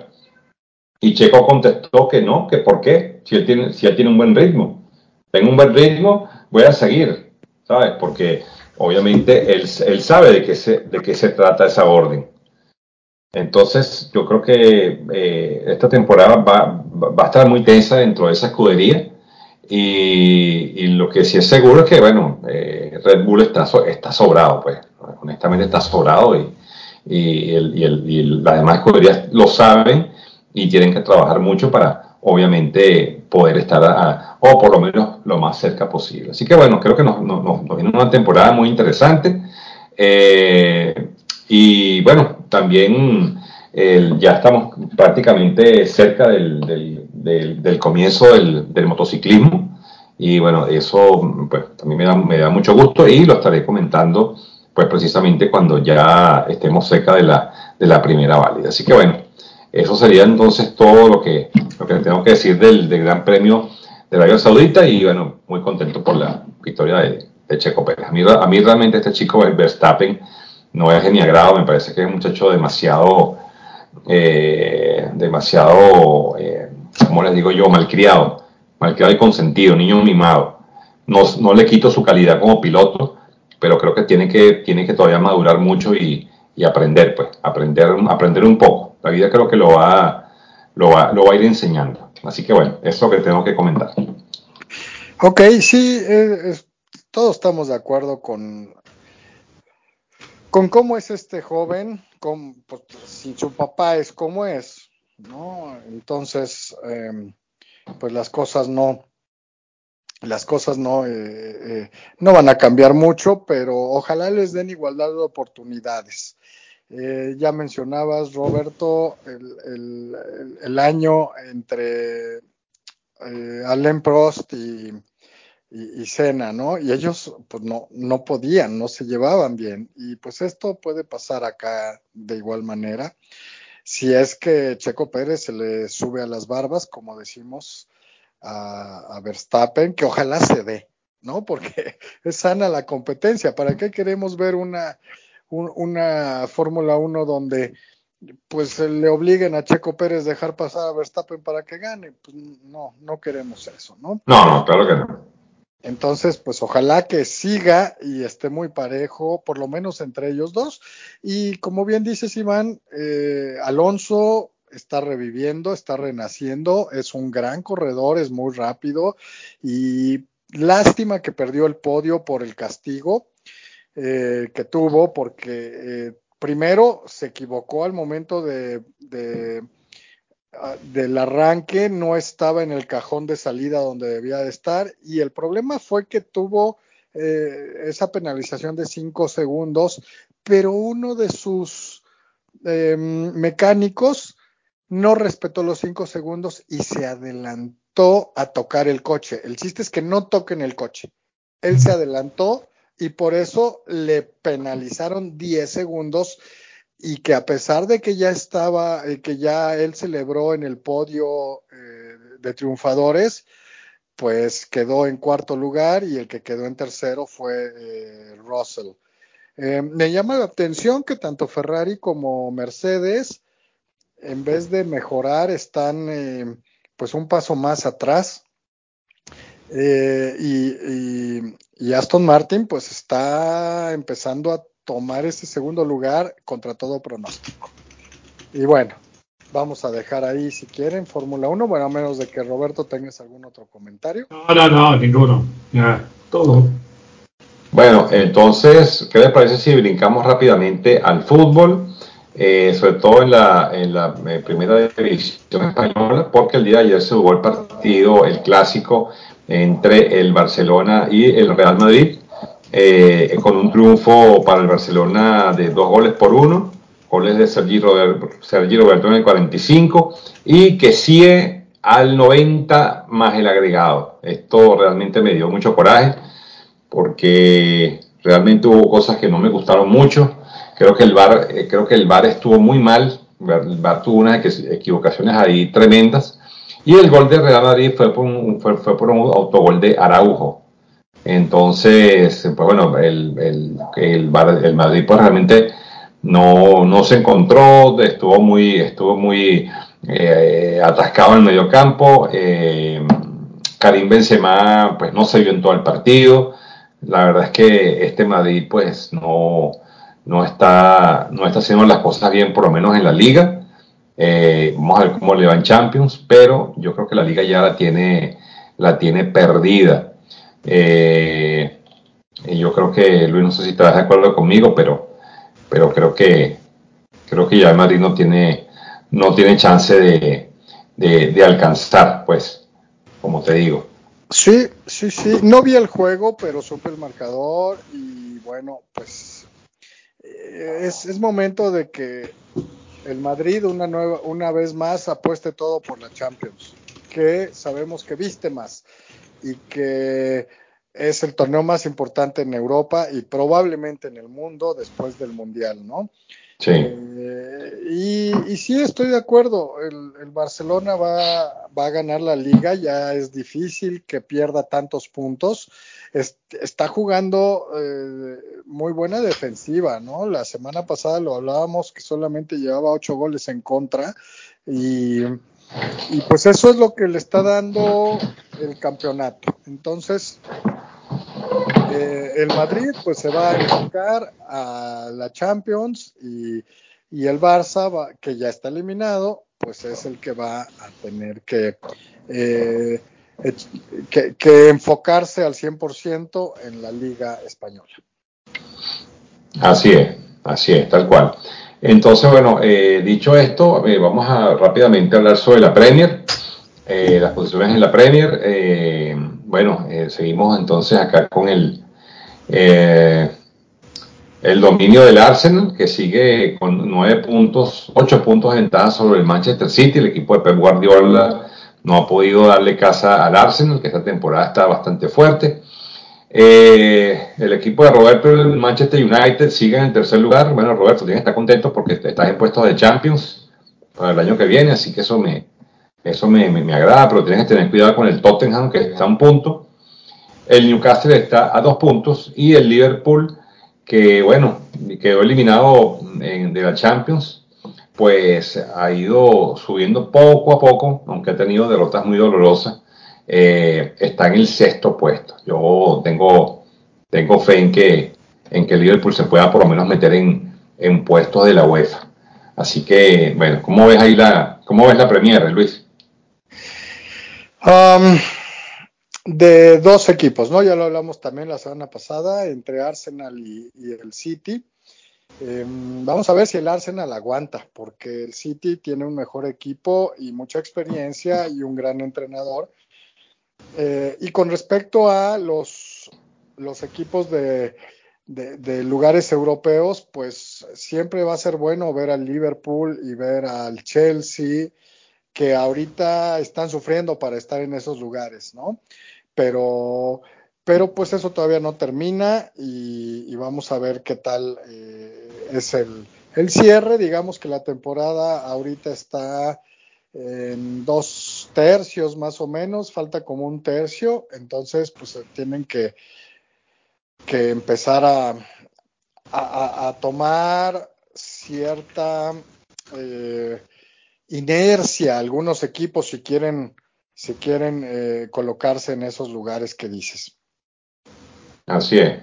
Y Checo contestó que no, que por qué, si él tiene, si él tiene un buen ritmo. Tengo un buen ritmo, voy a seguir, ¿sabes? Porque obviamente él, él sabe de qué, se, de qué se trata esa orden. Entonces, yo creo que eh, esta temporada va, va, a estar muy tensa dentro de esa escudería. Y, y, lo que sí es seguro es que, bueno, eh, Red Bull está, está sobrado, pues. Honestamente está sobrado y, y, el, y, el, y las demás escuderías lo saben y tienen que trabajar mucho para, obviamente, poder estar, o por lo menos lo más cerca posible. Así que bueno, creo que nos, nos, nos viene una temporada muy interesante. Eh, y bueno, también ya estamos prácticamente cerca del, del, del, del comienzo del, motociclismo. Y bueno, eso pues, también me da, me da mucho gusto y lo estaré comentando pues precisamente cuando ya estemos cerca de la, de la primera válida. Así que bueno, eso sería entonces todo lo que, lo que tengo que decir del, del Gran Premio de Arabia Saudita y bueno, muy contento por la victoria de, de Checo Pérez. A mí, a mí, realmente este chico Verstappen no es de mi me parece que es un muchacho demasiado, eh, demasiado, eh, como les digo yo, malcriado, malcriado y consentido, niño mimado. No, no le quito su calidad como piloto, pero creo que tiene que, tiene que todavía madurar mucho y, y aprender, pues, aprender, aprender un poco. La vida creo que lo va, lo va, lo va a ir enseñando. Así que bueno, es lo que tengo que comentar. Ok, sí, es, todos estamos de acuerdo con, con cómo es este joven, con, pues, si su papá es como es, ¿no? Entonces, eh, pues las cosas no, las cosas no, eh, eh, no van a cambiar mucho, pero ojalá les den igualdad de oportunidades. Eh, ya mencionabas, Roberto, el, el, el año entre eh, Prost y, y, y ¿no? Y ellos pues no, no podían, no se llevaban bien. Y pues esto puede pasar acá de igual manera. Si es que Checo Pérez se le sube a las barbas, como decimos, a, a, Verstappen, que ojalá se dé, ¿no? Porque es sana la competencia. ¿Para qué queremos ver una, un, una Fórmula 1 donde pues le obliguen a Checo Pérez dejar pasar a Verstappen para que gane? Pues no, no queremos eso, ¿no? No, no, claro que no. Entonces, pues ojalá que siga y esté muy parejo, por lo menos entre ellos dos. Y como bien dice Iván, eh, Alonso está reviviendo, está renaciendo, es un gran corredor, es muy rápido y lástima que perdió el podio por el castigo. Eh, que tuvo, porque eh, primero se equivocó al momento de, ah, del arranque, no estaba en el cajón de salida donde debía de estar, y el problema fue que tuvo eh, esa penalización de cinco segundos, pero uno de sus em, mecánicos no respetó los cinco segundos y se adelantó a tocar el coche. El chiste es que no toquen el coche. Él se adelantó y por eso le penalizaron 10 segundos y que a pesar de que ya estaba, eh, que ya él celebró en el podio eh, de triunfadores, pues quedó en cuarto lugar y el que quedó en tercero fue eh, Russell. me llama la atención que tanto Ferrari como Mercedes, en vez de mejorar, están pues un paso más atrás. y Aston Martin pues está empezando a tomar ese segundo lugar contra todo pronóstico. Y bueno, vamos a dejar ahí si quieren Fórmula 1, bueno, a menos de que Roberto tengas algún otro comentario. No, no, no, ninguno. Ya, todo. Bueno, entonces, ¿qué les parece si brincamos rápidamente al fútbol? Eh, sobre todo en la, en la eh, primera división española, porque el día de ayer se jugó el partido, el clásico entre el Barcelona y el Real Madrid, eh, con un triunfo para el Barcelona de dos goles por uno, goles de Sergi Roberto, Sergi Roberto en el 45 y que sigue al 90 más el agregado. Esto realmente me dio mucho coraje porque realmente hubo cosas que no me gustaron mucho. Creo que el VAR, eh, creo que el VAR estuvo muy mal. El VAR tuvo unas equivocaciones ahí tremendas y el gol de Real Madrid fue por un, fue, por un autogol de Araujo. Entonces, pues bueno, el, el, el, Madrid pues realmente no, no, se encontró, estuvo muy, estuvo muy eh, atascado en el medio campo. Eh, Karim Benzema pues no se vio en todo el partido. La verdad es que este Madrid pues no, no, está, no está haciendo las cosas bien, por lo menos en la liga. Eh, vamos a ver cómo le va Champions, pero yo creo que la liga ya la tiene, la tiene perdida. Eh, yo creo que, Luis, no sé si estás de acuerdo conmigo, pero, pero creo que creo que ya el Madrid no tiene, no tiene chance de, de, alcanzar, pues, como te digo. Sí, sí, sí. No vi el juego, pero supe el marcador y bueno, pues eh, es, es momento de que el Madrid una, nueva, una vez más apueste todo por la Champions, que sabemos que viste más y que es el torneo más importante en Europa y probablemente en el mundo después del Mundial, ¿no? Sí. Eh, y, sí, estoy de acuerdo. El, Barcelona va, a ganar la liga. Ya es difícil que pierda tantos puntos. está jugando eh, muy buena defensiva, ¿no? La semana pasada lo hablábamos que solamente llevaba ocho goles en contra. Y, y pues eso es lo que le está dando el campeonato. Entonces, eh, el Madrid pues se va a enfocar a la Champions y, el Barça, que ya está eliminado, pues es el que va a tener que, eh, que, enfocarse al 100% en la Liga Española. Así es, así es, tal cual. Entonces, bueno, eh, dicho esto, vamos a rápidamente hablar sobre la Premier, las posiciones en la Premier. bueno, seguimos entonces acá con el, eh, el dominio del Arsenal, que sigue con nueve puntos, ocho puntos de ventaja sobre el Manchester City. El equipo de Pep Guardiola no ha podido darle casa al Arsenal, que esta temporada está bastante fuerte. Eh, el equipo de Roberto, el Manchester United, sigue en el tercer lugar. Bueno, Roberto, tienes que estar contento porque estás en puestos de Champions para el año que viene, así que eso me, eso me, me agrada, pero tienes que tener cuidado con el Tottenham, que está a un punto. El Newcastle está a dos puntos y el Liverpool, que bueno, quedó eliminado de la Champions, pues ha ido subiendo poco a poco, aunque ha tenido derrotas muy dolorosas. Eh, está en el sexto puesto. Yo tengo, tengo fe en que, en que el Liverpool se pueda por lo menos meter en, en puestos de la UEFA. Así que, bueno, ¿cómo ves ahí la, cómo ves la Premier, Luis? Um, de dos equipos, ¿no? Ya lo hablamos también la semana pasada entre Arsenal y, el City. Em, vamos a ver si el Arsenal aguanta, porque el City tiene un mejor equipo y mucha experiencia y un gran entrenador. Eh, y con respecto a los, los equipos de, de, lugares europeos, pues siempre va a ser bueno ver al Liverpool y ver al Chelsea, que ahorita están sufriendo para estar en esos lugares, ¿no? Pero, pero pues eso todavía no termina y, vamos a ver qué tal eh, es el, el cierre. Digamos que la temporada ahorita está en dos tercios más o menos, falta como un tercio, entonces pues tienen que que empezar a, a, tomar cierta eh, inercia algunos equipos si quieren, si quieren eh, colocarse en esos lugares que dices. Así es.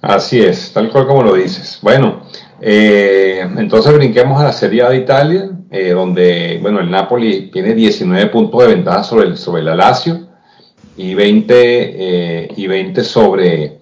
Así es, tal cual como lo dices. Bueno, eh, entonces brinquemos a la Serie A de Italia, donde, bueno, el Napoli tiene 19 puntos de ventaja sobre el, sobre el Lazio y 20, y 20 sobre,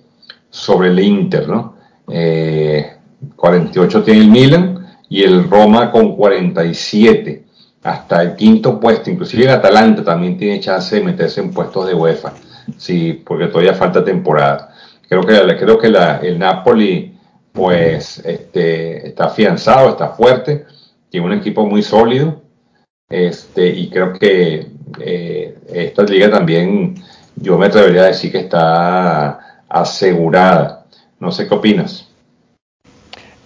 sobre el Inter, ¿no? 48 eh, tiene el Milan y el Roma con 47 hasta el quinto puesto, inclusive el Atalanta también tiene chance de meterse en puestos de UEFA, sí, porque todavía falta temporada. Creo que, creo que el Napoli pues este, está afianzado, está fuerte, tiene un equipo muy sólido, este, y creo que eh, esta liga también, yo me atrevería a decir que está asegurada. No sé qué opinas.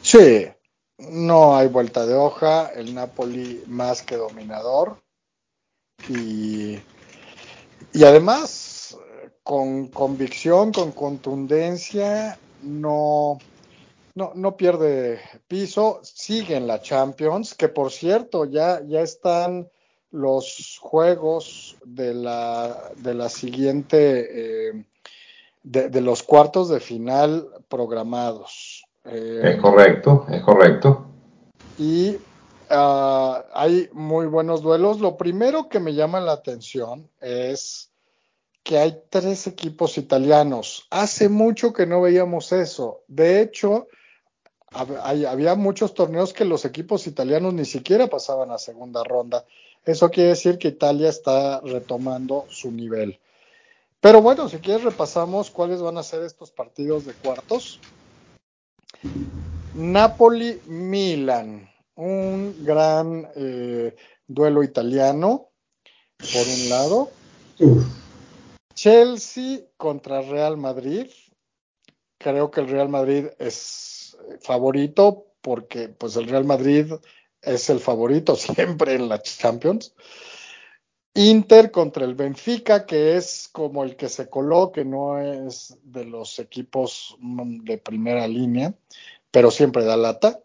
Sí, no hay vuelta de hoja, el Napoli más que dominador y, y además con convicción, con contundencia, no, no, no pierde piso, sigue en la Champions, que por cierto ya, ya están los juegos de la, de la siguiente eh, de, los cuartos de final programados. Eh, es correcto, es correcto. Y ah, hay muy buenos duelos. Lo primero que me llama la atención es que hay tres equipos italianos. Hace mucho que no veíamos eso. De hecho, había muchos torneos que los equipos italianos ni siquiera pasaban a segunda ronda. Eso quiere decir que Italia está retomando su nivel. Pero bueno, si quieres repasamos cuáles van a ser estos partidos de cuartos. Napoli-Milan, un gran eh, duelo italiano, por un lado. Chelsea contra Real Madrid. Creo que el Real Madrid es favorito porque pues el Real Madrid es el favorito siempre en la Champions. Inter contra el Benfica, que es como el que se coloque, no es de los equipos de primera línea, pero siempre da lata.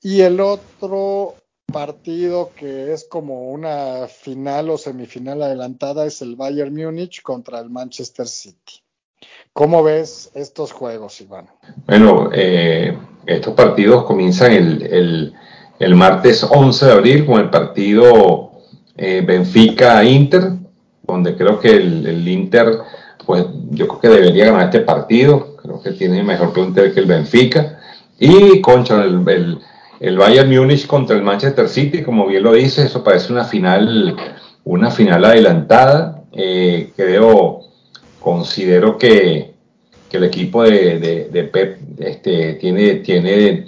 Y el otro partido que es como una final o semifinal adelantada es el Bayern Múnich contra el Manchester City. ¿Cómo ves estos juegos, Iván? Bueno, eh, estos partidos comienzan el, el, el martes 11 de abril con el partido eh, Benfica-Inter, donde creo que el, Inter, pues yo creo que debería ganar este partido, creo que tiene mejor plantel que el Benfica, y contra el, el, Bayern Múnich contra el Manchester City, como bien lo dice, eso parece una final, una final adelantada, eh, creo, considero que, que el equipo de, de, Pep este, tiene, tiene,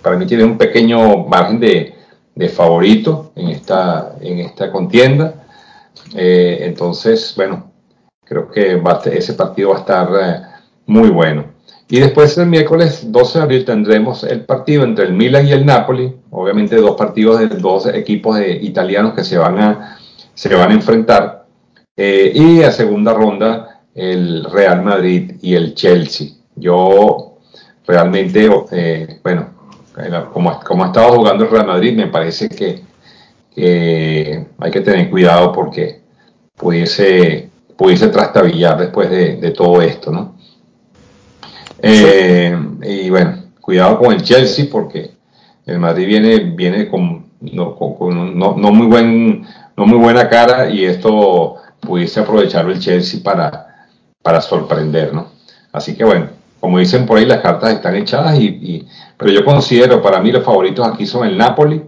para mí tiene un pequeño margen de, de favorito en esta, en esta contienda. Eh, entonces, bueno, creo que ese partido va a estar eh, muy bueno. Y después el miércoles 12 de abril tendremos el partido entre el Milan y el Napoli, obviamente dos partidos de dos equipos de italianos que se van a, se van a enfrentar. Eh, y a segunda ronda el Real Madrid y el Chelsea. Yo realmente, bueno, como, como ha estado jugando el Real Madrid, me parece que, hay que tener cuidado porque pudiese, pudiese trastabillar después de, todo esto, ¿no? Eh, y bueno, cuidado con el Chelsea porque el Madrid viene, viene con, no, muy buen, no muy buena cara y esto pudiese aprovechar el Chelsea para, para sorprender, ¿no? Así que bueno, como dicen por ahí, las cartas están echadas, y, pero yo considero, para mí los favoritos aquí son el Napoli,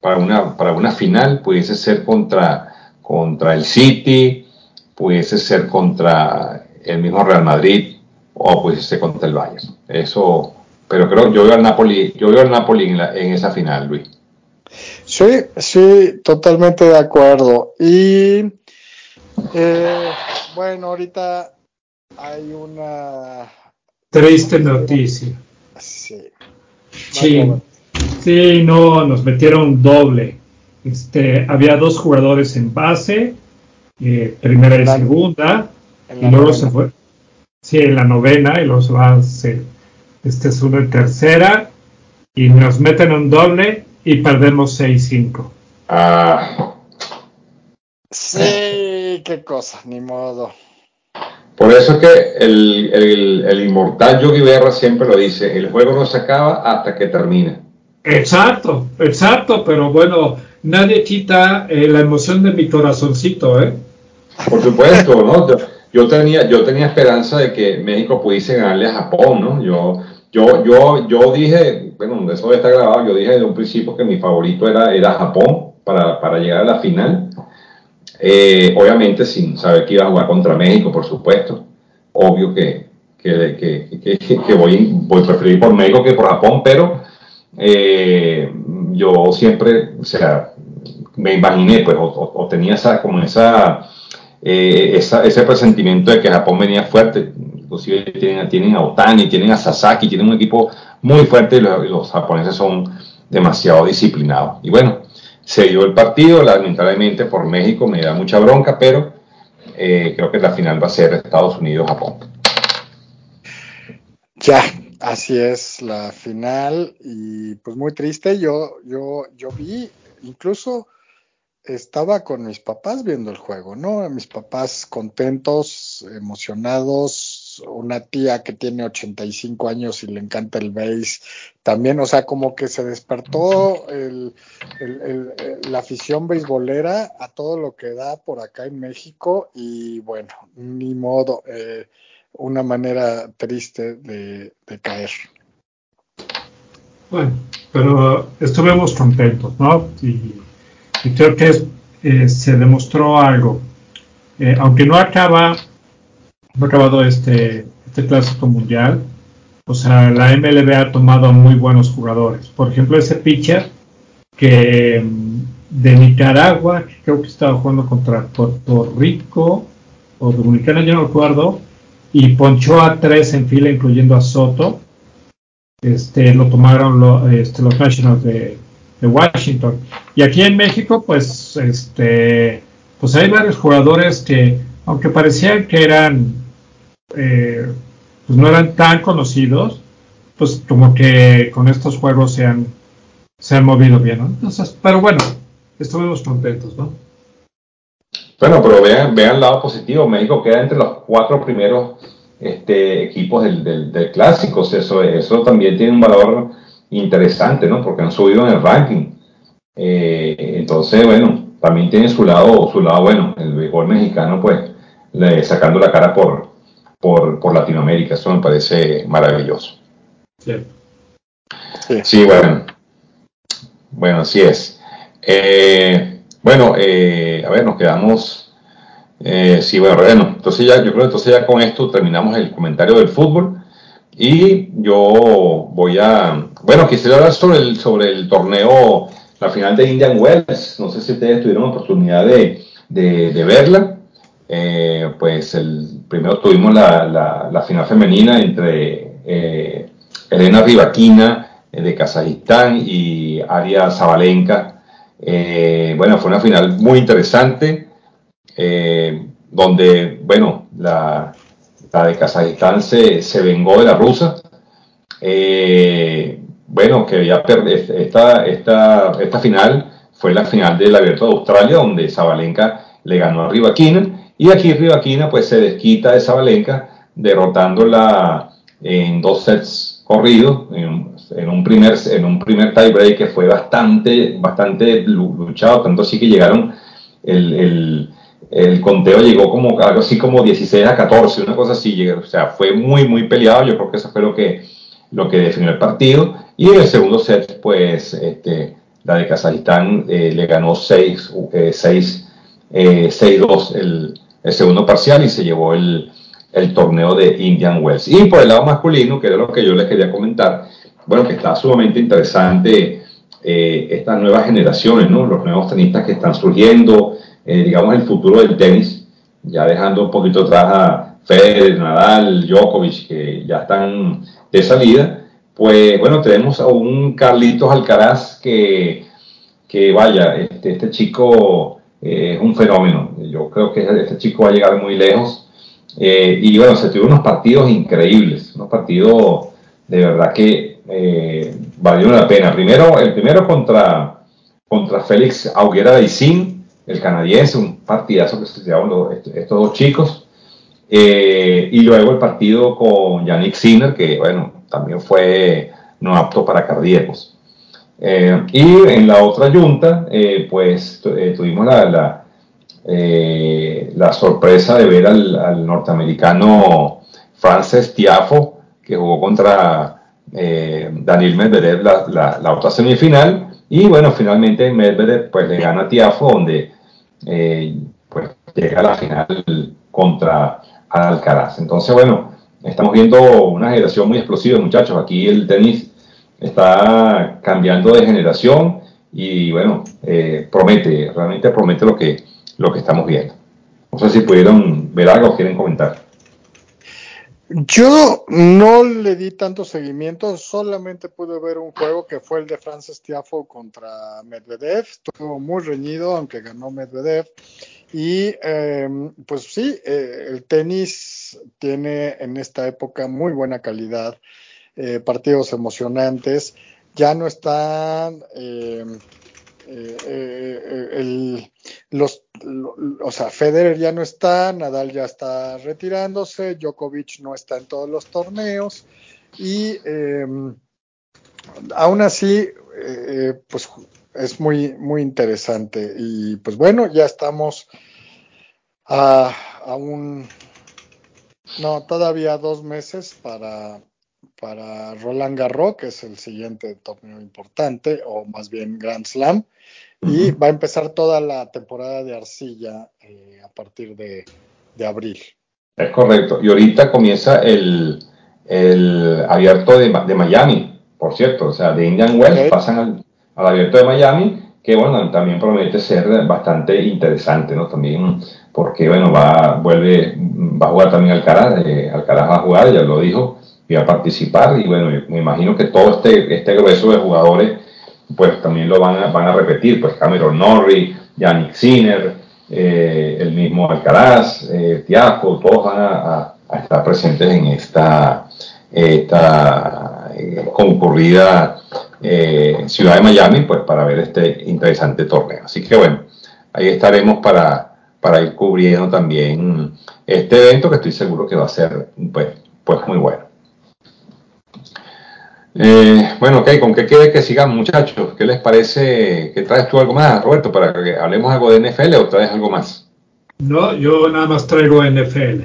para una, para una final, pudiese ser contra, contra el City, pudiese ser contra el mismo Real Madrid, o pudiese ser contra el Bayern. Eso, pero creo, yo veo al Napoli, yo veo al Napoli en, esa final, Luis. Sí, sí, totalmente de acuerdo. Y eh, bueno, ahorita hay una triste noticia. Sí. Sí, sí, no, nos metieron doble. Este, había dos jugadores en base, eh, primera y segunda, y luego se fue. Sí, en la novena, y luego se va a hacer, este es uno en tercera, y nos meten un doble y perdemos 6-5. Ah. Sí, qué cosa, ni modo. Por eso es que el, el, el inmortal Yogi Berra siempre lo dice, el juego no se acaba hasta que termina. Exacto, exacto, pero bueno, nadie quita eh, la emoción de mi corazoncito, ¿eh? Por supuesto, ¿no? Yo, tenía, yo tenía esperanza de que México pudiese ganarle a Japón, ¿no? Yo, yo, yo, yo dije, bueno, eso está grabado, yo dije desde un principio que mi favorito era, era Japón para, para llegar a la final. Eh, obviamente sin saber que iba a jugar contra México, por supuesto. Obvio que, que, que, voy, voy a preferir por México que por Japón, pero eh, yo siempre, o sea, me imaginé, pues, o, tenía esa, como esa, eh, esa, ese presentimiento de que Japón venía fuerte inclusive tienen, tienen a Otani, tienen a Sasaki, tienen un equipo muy fuerte y los, japoneses son demasiado disciplinados. Y bueno, se dio el partido, lamentablemente por México me da mucha bronca, pero eh, creo que la final va a ser Estados Unidos-Japón. Ya, así es la final y pues muy triste. Yo, yo, yo vi incluso estaba con mis papás viendo el juego, ¿no? Mis papás contentos, emocionados, una tía que tiene 85 años y le encanta el bass, también, o sea, como que se despertó el, la afición beisbolera a todo lo que da por acá en México y bueno, ni modo, eh, una manera triste de, caer. Bueno, pero estuvimos contentos, ¿no? Y creo que eh, se demostró algo. Eh, aunque no acaba, no ha acabado este, este clásico mundial, o sea, la MLB ha tomado muy buenos jugadores. Por ejemplo, ese pitcher que mm, de Nicaragua, que creo que estaba jugando contra Puerto Rico o Dominicana, yo no recuerdo, y ponchó a tres en fila, incluyendo a Soto. Este, lo tomaron este, los Nationals de, de Washington. Y aquí en México, pues, este, pues hay varios jugadores que, aunque parecían que eran, eh, pues no eran tan conocidos, pues como que con estos juegos se han, se han movido bien, ¿no? Entonces, pero bueno, estuvimos contentos, ¿no? Bueno, pero vean, vean el lado positivo. México queda entre los cuatro primeros este, equipos del, del, del clásico. Eso, eso también tiene un valor interesante, ¿no? Porque han subido en el ranking. Eh, entonces, bueno, también tiene su lado, su lado bueno. El béisbol mexicano, pues, sacando la cara por, por, Latinoamérica. Eso me parece maravilloso. Sí, bueno. Bueno, así es. Eh, bueno, eh, a ver, nos quedamos. sí, bueno, bueno, entonces ya, yo creo que entonces ya con esto terminamos el comentario del fútbol. Y yo voy a, bueno, quisiera hablar sobre el, sobre el torneo, la final de Indian Wells. No sé si ustedes tuvieron oportunidad de, de, verla. Eh, pues el primero tuvimos la, la, final femenina entre eh, Elena Rivaquina eh, de Kazajistán y Aria Zabalenka. bueno, fue una final muy interesante, donde, bueno, la, la de Kazajistán se, se vengó de la rusa. Bueno, que ya esta, esta, esta final fue la final del Abierto de Australia, donde Zabalenka le ganó a Rivaquina, y aquí Rivaquina pues se desquita de Zabalenka, derrotándola en dos sets corridos, en, un primer, en un primer tiebreak que fue bastante, bastante luchado, tanto así que llegaron el, el conteo llegó como algo así como 16 a 14, una cosa así, o sea, fue muy, muy peleado, yo creo que eso fue lo que, lo que definió el partido, y en el segundo set, pues, este, la de Kazajistán eh, le ganó 6, 6, 6-2 el, el, segundo parcial y se llevó el, el, torneo de Indian Wells. Y por el lado masculino, que era lo que yo les quería comentar, bueno, que está sumamente interesante eh, estas nuevas generaciones, ¿no? Los nuevos tenistas que están surgiendo, eh, digamos, el futuro del tenis, ya dejando un poquito atrás a Federer, Nadal, Djokovic, que ya están de salida, pues bueno, tenemos a un Carlitos Alcaraz que, que vaya, este, este chico eh, es un fenómeno. Yo creo que este chico va a llegar muy lejos. Eh, y bueno, se tuvieron unos partidos increíbles, unos partidos de verdad que eh, valieron la pena. Primero, el primero contra, contra Félix Auguera de Isin, el canadiense, un partidazo que se llevaron estos dos chicos. y luego el partido con Yannick Sinner, que bueno, también fue no apto para cardíacos. Eh, y en la otra junta, eh, pues eh, tuvimos la, la, sorpresa de ver al, norteamericano Frances Tiafo, que jugó contra Daniel Medvedev la, la, otra semifinal. Y bueno, finalmente Medvedev pues le gana a Tiafo, donde pues llega a la final contra Alcaraz. Entonces, bueno, estamos viendo una generación muy explosiva, muchachos. Aquí el tenis está cambiando de generación y bueno, eh, promete, realmente promete lo que, lo que estamos viendo. No sé si pudieron ver algo o quieren comentar. Yo no le di tanto seguimiento, solamente pude ver un juego que fue el de Francis Tiafo contra Medvedev. Estuvo muy reñido, aunque ganó Medvedev. Y em, pues sí, eh, el tenis tiene en esta época muy buena calidad, eh, partidos emocionantes. Ya no están eh, el, los, o sea, Federer ya no está, Nadal ya está retirándose, Djokovic no está en todos los torneos y aún así, pues es muy, muy interesante. Y pues bueno, ya estamos a, un, no, todavía dos meses para, para Roland Garros, que es el siguiente torneo importante, o más bien Grand Slam, y va a empezar toda la temporada de arcilla eh, a partir de, abril. Es correcto, y ahorita comienza el, el abierto de, de, Miami, por cierto, o sea, de Indian Wells pasan al, al abierto de Miami, que bueno, también promete ser bastante interesante, ¿no? También porque, bueno, va, vuelve, va a jugar también Alcaraz, eh, Alcaraz va a jugar, ya lo dijo, y va a participar, y bueno, me imagino que todo este, este grueso de jugadores, pues también lo van a, van a repetir, pues Cameron Norrie, Yannick Sinner, eh, el mismo Alcaraz, eh, Tiago, todos van a, a, estar presentes en esta, esta eh, concurrida eh, ciudad de Miami, pues para ver este interesante torneo. Así que bueno, ahí estaremos para, para ir cubriendo también este evento que estoy seguro que va a ser pues, pues muy bueno. Eh, bueno, ok, ¿con qué quiere que sigamos, muchachos? ¿Qué les parece? ¿Qué traes tú algo más, Roberto, para que hablemos algo de NFL o traes algo más? No, yo nada más traigo NFL.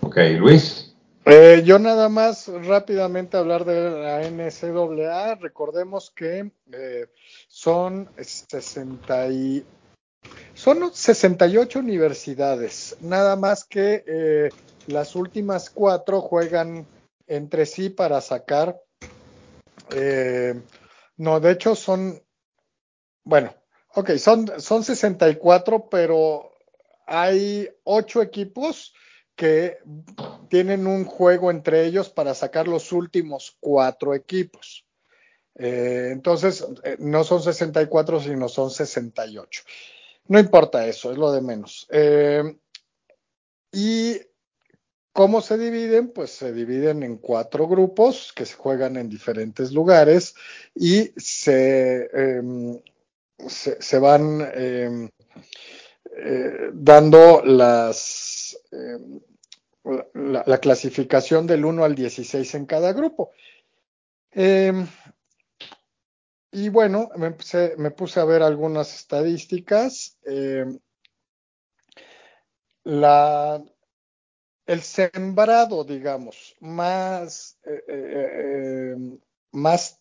Ok, Luis. Eh, yo nada más rápidamente hablar de la NCAA. Recordemos que eh, son 60 y, son 68 universidades, nada más que eh, las últimas cuatro juegan entre sí para sacar. No, de hecho son, bueno, ok, son, son 64, pero hay ocho equipos que tienen un juego entre ellos para sacar los últimos cuatro equipos. Eh, entonces, eh, no son 64, sino son 68. No importa eso, es lo de menos. Eh, y cómo se dividen, pues se dividen en cuatro grupos que se juegan en diferentes lugares y se, em, se, van em, dando las eh, la, clasificación del 1 al 16 en cada grupo. Em, y bueno, me puse, a ver algunas estadísticas. Em, la, el sembrado, digamos, más, eh, eh, eh, más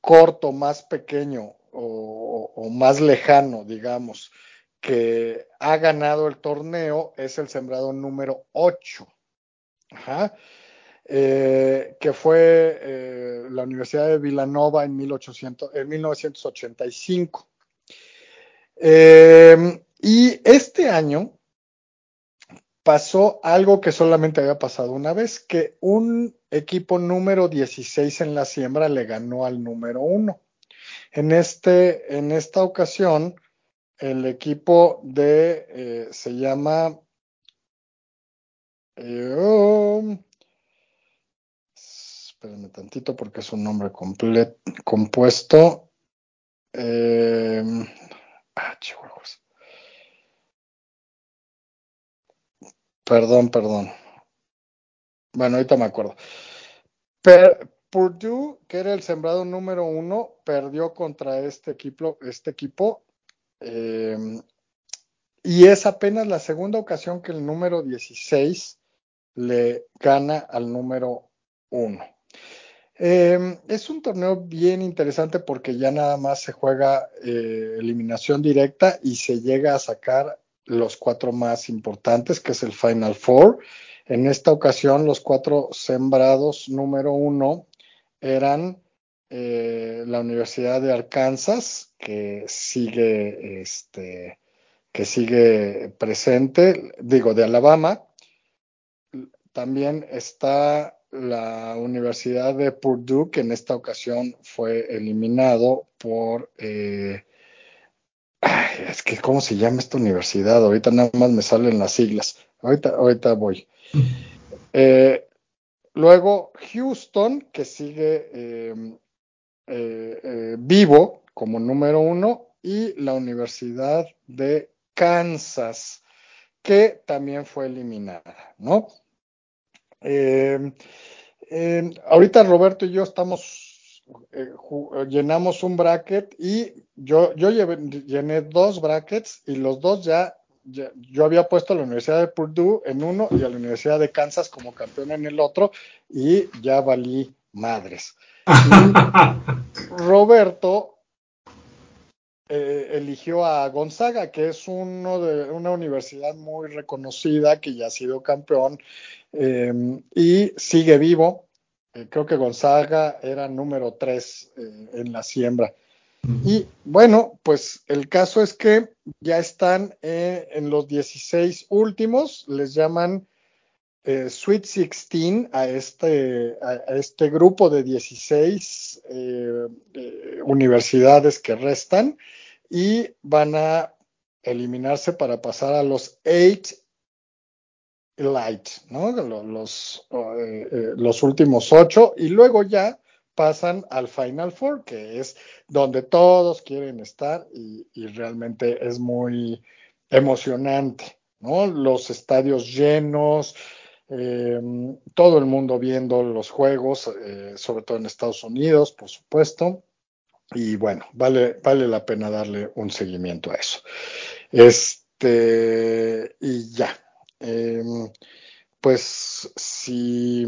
corto, más pequeño o, más lejano, digamos, que ha ganado el torneo es el sembrado número 8. Ajá. Eh, que fue la Universidad de Villanova en, 1800, en 1985. Eh, y este año pasó algo que solamente había pasado una vez, que un equipo número 16 en la siembra le ganó al número 1. En, este, en esta ocasión, el equipo de, eh, se llama, eh, oh, espérenme tantito porque es un nombre compuesto. Eh, ah, chihuahuas. Perdón, perdón. Bueno, ahorita me acuerdo. Purdue, que era el sembrado número uno, perdió contra este equipo, este eh, y es apenas la segunda ocasión que el número 16 le gana al número 1. Eh, es un torneo bien interesante porque ya nada más se juega eh, eliminación directa y se llega a sacar los cuatro más importantes, que es el Final Four. En esta ocasión, los cuatro sembrados número uno eran eh, la Universidad de Arkansas, que sigue, este, que sigue presente, digo, de Alabama. También está la Universidad de Purdue, que en esta ocasión fue eliminado por... Eh, es que, ¿cómo se llama esta universidad? Ahorita nada más me salen las siglas. Ahorita, ahorita voy. Eh, luego, Houston, que sigue eh, eh, eh, vivo como número uno, y la Universidad de Kansas, que también fue eliminada, ¿no? Eh, eh, ahorita Roberto y yo estamos, eh, llenamos un bracket y yo, yo llevé, llené dos brackets y los dos ya, ya, yo había puesto a la Universidad de Purdue en uno y a la Universidad de Kansas como campeón en el otro y ya valí madres. Roberto eh, eligió a Gonzaga, que es uno de una universidad muy reconocida, que ya ha sido campeón eh, y sigue vivo. Eh, creo que Gonzaga era número 3 eh, en la siembra. Y bueno, pues el caso es que ya están eh, en los 16 últimos, les llaman eh, Sweet 16 a este, a, este grupo de 16 eh, eh, universidades que restan y van a eliminarse para pasar a los 8 Light, ¿no? Los, eh, los últimos 8 y luego ya pasan al Final Four, que es donde todos quieren estar y, realmente es muy emocionante, ¿no? Los estadios llenos, eh, todo el mundo viendo los juegos, eh, sobre todo en Estados Unidos, por supuesto. Y bueno, vale, vale la pena darle un seguimiento a eso. Este, y ya. Eh, pues si,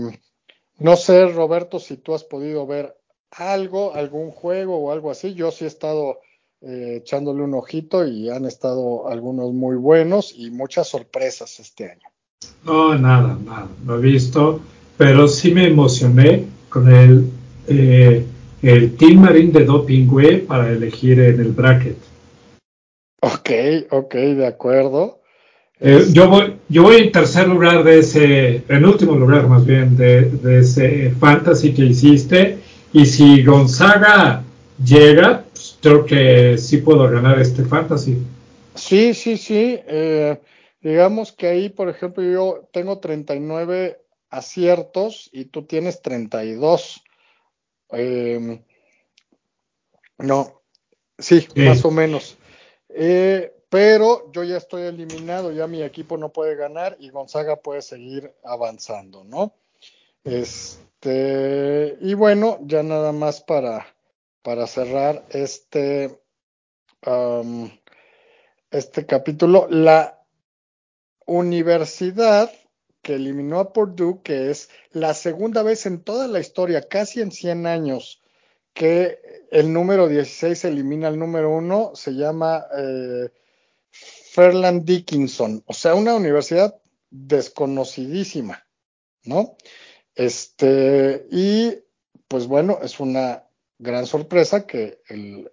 no sé, Roberto, si tú has podido ver algo, algún juego o algo así. Yo sí he estado eh, echándole un ojito y han estado algunos muy buenos y muchas sorpresas este año. No, nada, nada, no he visto, pero sí me emocioné con el, eh, el Team Marine de Dopingüe para elegir en el bracket. Ok, ok, de acuerdo. Eh, yo, voy, yo voy en tercer lugar de ese, en último lugar más bien, de, de ese fantasy que hiciste. Y si Gonzaga llega, pues creo que sí puedo ganar este fantasy. Sí, sí, sí. Eh, digamos que ahí, por ejemplo, yo tengo 39 aciertos y tú tienes 32. Eh, no, sí, Sí. más o menos. Eh, pero yo ya estoy eliminado, ya mi equipo no puede ganar y Gonzaga puede seguir avanzando, ¿no? Este, y bueno, ya nada más para, para cerrar este, um, este capítulo. La, universidad que eliminó a Purdue, que es la segunda vez en toda la historia, casi en 100 años, que el número 16 elimina al número 1, se llama eh, Fairland Dickinson, o sea, una universidad desconocidísima, ¿no? Este, y pues bueno, es una gran sorpresa que, el,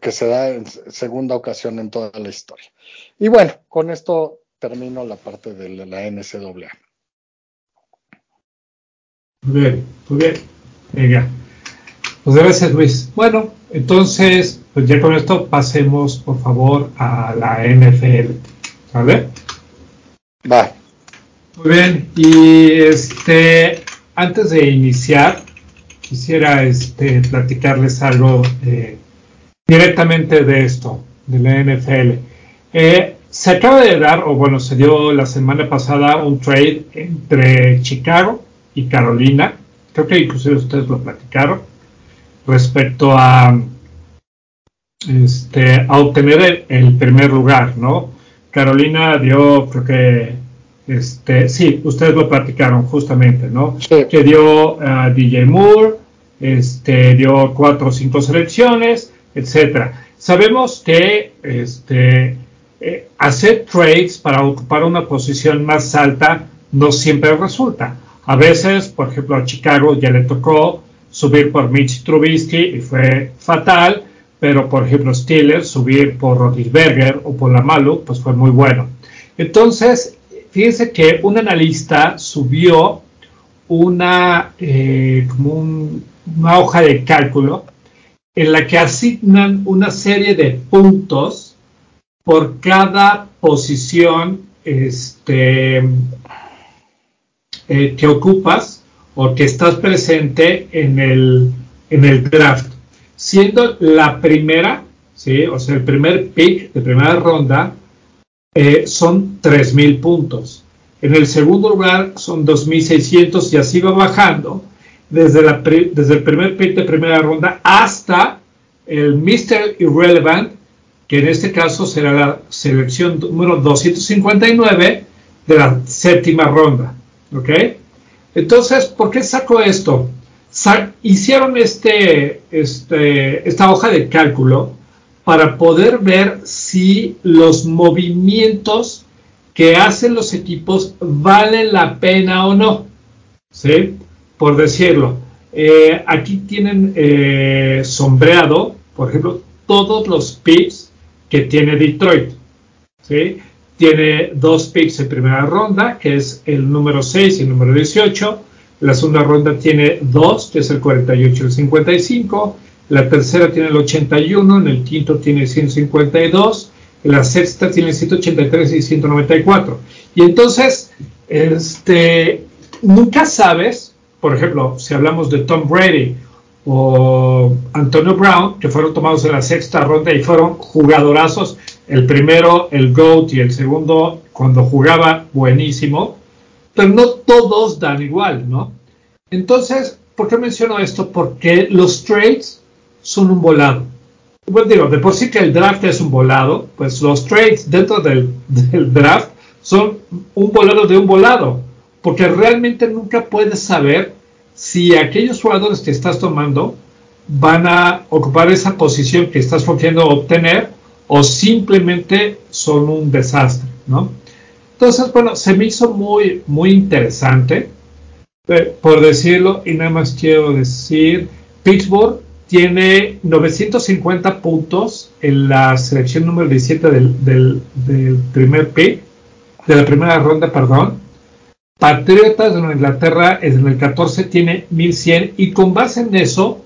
que se da en segunda ocasión en toda la historia. Y bueno, con esto termino la parte de la NCAA. Muy bien, muy bien. Venga. Pues gracias, Luis. Bueno, entonces, pues ya con esto pasemos, por favor, a la NFL. ¿Vale? Va. Muy bien. Y este, antes de iniciar, quisiera este, platicarles algo eh, directamente de esto, de la NFL. Eh, se acaba de dar, o bueno, se dio la semana pasada un trade entre Chicago y Carolina. Creo que inclusive ustedes lo platicaron respecto a, este, a obtener el, primer lugar, ¿no? Carolina dio, creo que, este, sí, ustedes lo platicaron justamente, ¿no? Que dio a DJ Moore, este, dio cuatro o cinco selecciones, etcétera. Sabemos que este, eh, hacer trades para ocupar una posición más alta no siempre resulta. A veces, por ejemplo, a Chicago ya le tocó subir por Mitch Trubisky y fue fatal, pero por ejemplo Steelers subir por Rodisberger o por Lamalu, pues fue muy bueno. Entonces, fíjense que un analista subió una, eh, una hoja de cálculo en la que asignan una serie de puntos por cada posición este, eh, que ocupas o que estás presente en el, en el draft. Siendo la primera, ¿sí? o sea, el primer pick de primera ronda eh, son 3.000 puntos. En el segundo lugar son 2.600 y así va bajando desde, la, desde el primer pick de primera ronda hasta el Mr. Irrelevant, que en este caso será la selección número 259 de la séptima ronda. ¿Ok? Entonces, ¿por qué saco esto? Hicieron este, este, esta hoja de cálculo para poder ver si los movimientos que hacen los equipos valen la pena o no. ¿Sí? Por decirlo. Eh, aquí tienen eh, sombreado, por ejemplo, todos los picks que tiene Detroit. ¿sí? Tiene dos picks en primera ronda, que es el número 6 y el número 18. La segunda ronda tiene dos, que es el 48 y el 55. La tercera tiene el 81, en el quinto tiene 152. La sexta tiene 183 y 194. Y entonces, este, nunca sabes, por ejemplo, si hablamos de Tom Brady o Antonio Brown, que fueron tomados en la sexta ronda y fueron jugadorazos el primero, el GOAT y el segundo, cuando jugaba, buenísimo. Pero no todos dan igual, ¿no? Entonces, ¿por qué menciono esto? Porque los trades son un volado. Bueno, digo, de por sí que el draft es un volado, pues los trades dentro del, draft son un volado de un volado, porque realmente nunca puedes saber si aquellos jugadores que estás tomando van a ocupar esa posición que estás queriendo obtener o simplemente son un desastre, ¿no? Entonces, bueno, se me hizo muy, muy interesante, eh, por decirlo, y nada más quiero decir, Pittsburgh tiene 950 puntos en la selección número 17 del, del, primer pick, de la primera ronda, perdón. Patriotas de Inglaterra en el 14 tiene 1100 y con base en eso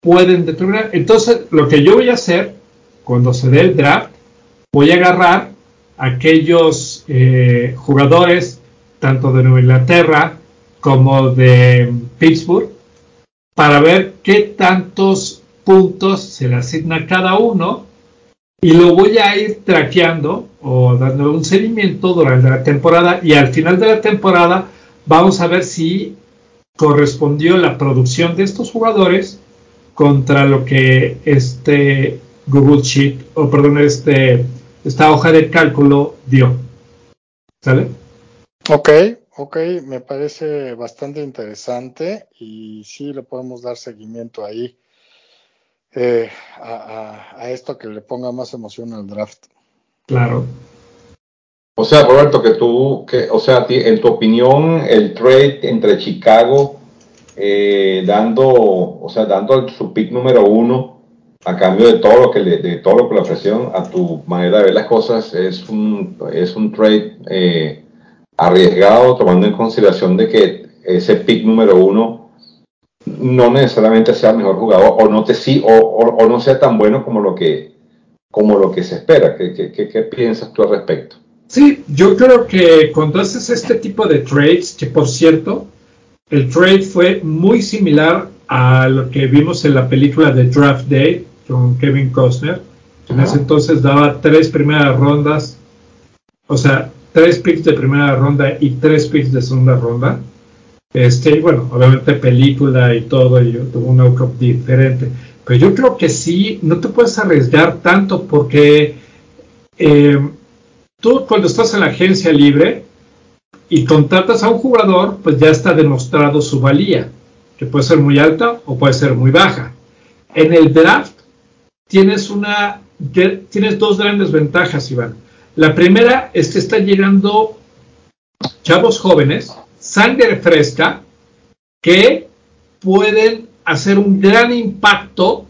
pueden determinar. Entonces, lo que yo voy a hacer cuando se dé el draft, voy a agarrar aquellos eh, jugadores, tanto de Nueva Inglaterra como de Pittsburgh, para ver qué tantos puntos se le asigna a cada uno y lo voy a ir traqueando o dando un seguimiento durante la temporada y al final de la temporada vamos a ver si correspondió la producción de estos jugadores contra lo que este Google Sheet, o perdón, este, esta hoja de cálculo dio. ¿Sale? Ok, ok, me parece bastante interesante y sí le podemos dar seguimiento ahí eh, a, esto que le ponga más emoción al draft. Claro. O sea, Roberto, que tú, que, o sea, en tu opinión, el trade entre Chicago eh, dando, o sea, dando su pick número uno a cambio de todo lo que le, de todo lo que le ofrecieron a tu manera de ver las cosas es un, es un trade eh, arriesgado tomando en consideración de que ese pick número uno no necesariamente sea el mejor jugador o no te sí o, o, no sea tan bueno como lo que como lo que se espera. ¿Qué, qué, qué, qué piensas tú al respecto? Sí, yo creo que cuando haces este tipo de trades, que por cierto, el trade fue muy similar a lo que vimos en la película de Draft Day con Kevin Costner. En ese entonces daba tres primeras rondas, o sea, tres picks de primera ronda y tres picks de segunda ronda. Este, y bueno, obviamente película y todo, y tuvo un outcome diferente. Pero yo creo que sí, no te puedes arriesgar tanto porque eh, tú cuando estás en la agencia libre, y contratas a un jugador, pues ya está demostrado su valía, que puede ser muy alta o puede ser muy baja. En el draft tienes una tienes dos grandes ventajas, Iván. La primera es que están llegando chavos jóvenes, sangre fresca, que pueden hacer un gran impacto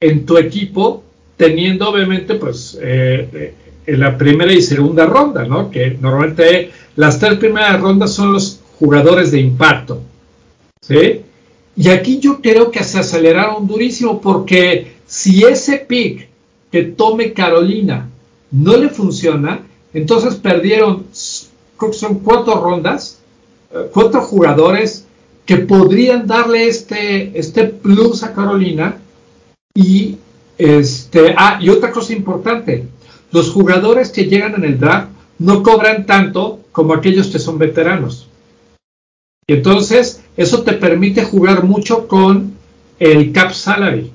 en tu equipo, teniendo obviamente pues eh, eh, en la primera y segunda ronda, ¿no? Que normalmente las tres primeras rondas son los jugadores de impacto. ¿Sí? Y aquí yo creo que se aceleraron durísimo porque si ese pick que tome Carolina no le funciona, entonces perdieron, creo que son cuatro rondas, eh, cuatro jugadores que podrían darle este, este plus a Carolina. Y, este, ah, y otra cosa importante, los jugadores que llegan en el draft no cobran tanto como aquellos que son veteranos. Y entonces eso te permite jugar mucho con el cap salary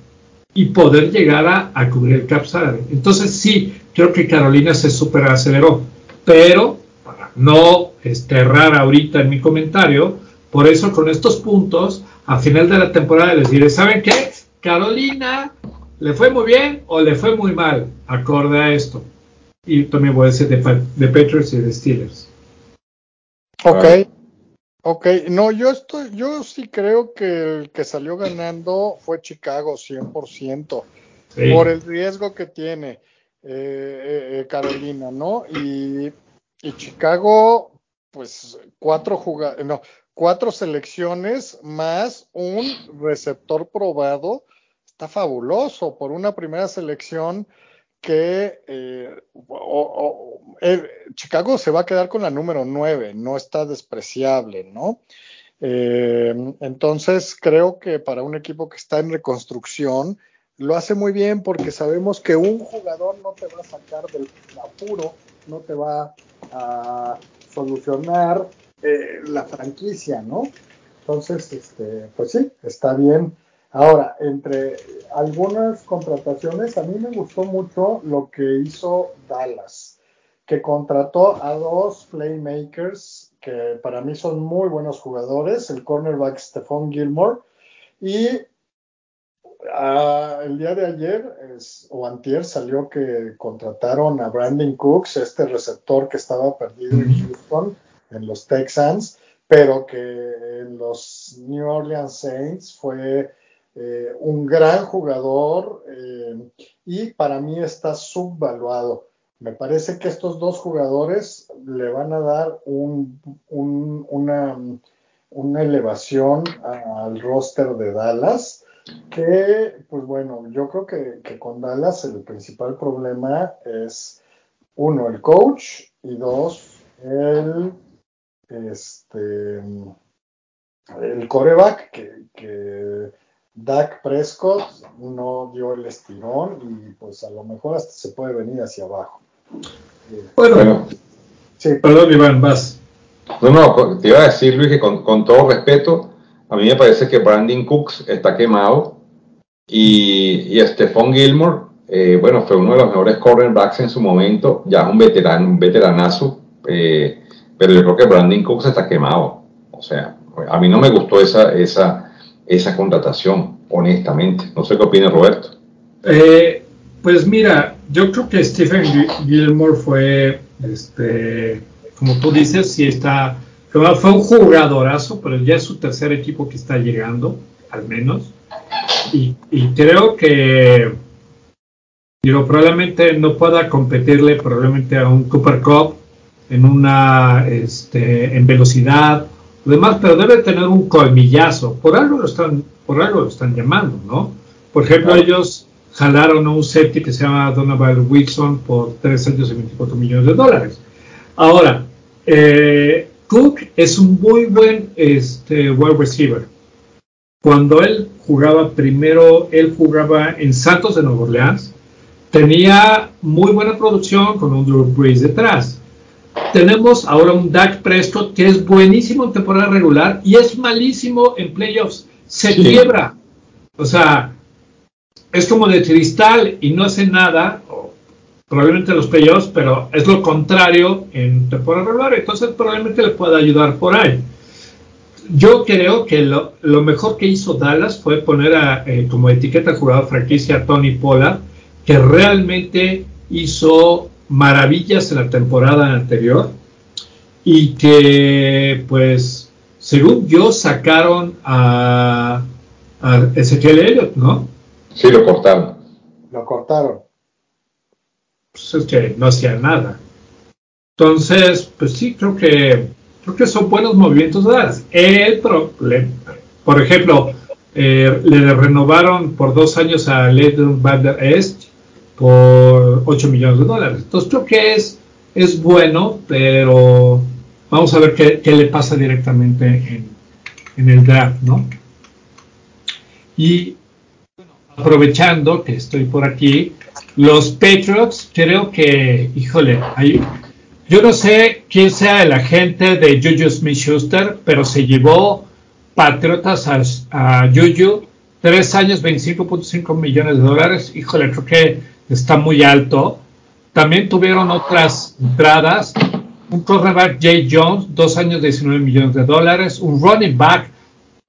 y poder llegar a, cubrir el cap salary. Entonces sí, creo que Carolina se super aceleró, pero para no errar ahorita en mi comentario, por eso con estos puntos, a final de la temporada les diré, ¿saben qué? Carolina le fue muy bien o le fue muy mal, acorde a esto y también voy a decir de, de Patriots y de Steelers. Ok, ok, no, yo estoy, yo sí creo que el que salió ganando fue Chicago 100%, por el riesgo que tiene eh, eh, eh, Carolina, ¿no? Y, y, Chicago, pues cuatro no, cuatro selecciones más un receptor probado, está fabuloso por una primera selección que eh, Chicago se va a quedar con la número 9, no está despreciable, ¿no? Eh, entonces creo que para un equipo que está en reconstrucción lo hace muy bien porque sabemos que un jugador no te va a sacar del apuro, no te va a solucionar eh, la franquicia, ¿no? Entonces, este, pues sí, está bien Ahora, entre algunas contrataciones, a mí me gustó mucho lo que hizo Dallas, que contrató a dos playmakers que para mí son muy buenos jugadores, el cornerback Stephon Gilmore y ah, el día de ayer o antier salió que contrataron a Brandon Cooks, este receptor que estaba perdido en Houston, en los Texans, pero que en los New Orleans Saints fue eh, un gran jugador eh, y para mí está subvaluado. Me parece que estos dos jugadores le van a dar un, una, una, elevación al roster de Dallas, que pues bueno, yo creo que, que, con Dallas el principal problema es uno, el coach y dos, el este el coreback que, que Dak Prescott no dio el estirón y pues a lo mejor hasta se puede venir hacia abajo. Bueno, sí. perdón Iván, vas. No, no, te iba a decir Luis que con, todo respeto, a mí me parece que Brandon Cooks está quemado y, y Stephon Gilmore, eh, bueno, fue uno de los mejores cornerbacks en su momento, ya es un veterano, un veteranazo, eh, pero yo creo que Brandon Cooks está quemado. O sea, a mí no me gustó esa, esa, esa contratación, honestamente. No sé qué opina Roberto. Eh, pues mira, yo creo que Stephen Gilmore fue, este, como tú dices, sí está, fue un jugadorazo, pero ya es su tercer equipo que está llegando, al menos. Y, creo que digo, probablemente no pueda competirle probablemente a un Cooper Cup en una este, en velocidad demás, pero debe tener un colmillazo. Por algo lo están, por algo lo están llamando, ¿no? Por ejemplo, ellos jalaron a un safety que se llama Donovan Wilson por 3 años y 24 millones de dólares. Ahora, eh, Cook es un muy buen este, wide receiver. Cuando él jugaba primero, él jugaba en Santos de Nueva Orleans, tenía muy buena producción con un Drew Brees detrás. Tenemos ahora un Dak Prescott que es buenísimo en temporada regular y es malísimo en playoffs. Se quiebra. O sea, es como de cristal y no hace nada, probablemente los playoffs, pero es lo contrario en temporada regular, entonces probablemente le pueda ayudar por ahí. Yo creo que lo, mejor que hizo Dallas fue poner a, eh, como etiqueta jugador franquicia a Tony Pollard, que realmente hizo maravillas en la temporada anterior y que, pues, según yo, sacaron a, a Ezequiel Elliott, ¿no? Sí, lo cortaron. Lo cortaron. Pues es que no hacía nada. Entonces, pues sí, creo que creo que son buenos movimientos de Dallas. El problema, por ejemplo, eh, le renovaron por dos años a Leighton Vander Est por 8 millones de dólares. Entonces creo que es, es bueno, pero vamos a ver qué, qué le pasa directamente en, en el draft, ¿no? Y aprovechando que estoy por aquí, los Patriots, creo que, híjole, hay, yo no sé quién sea el agente de Juju Smith Schuster, pero se llevó Patriotas a, a Juju, tres años, 25.5 millones de dólares. Híjole, creo que está muy alto. También tuvieron otras entradas. Un cornerback Jay Jones, dos años, 19 millones de dólares. Un running back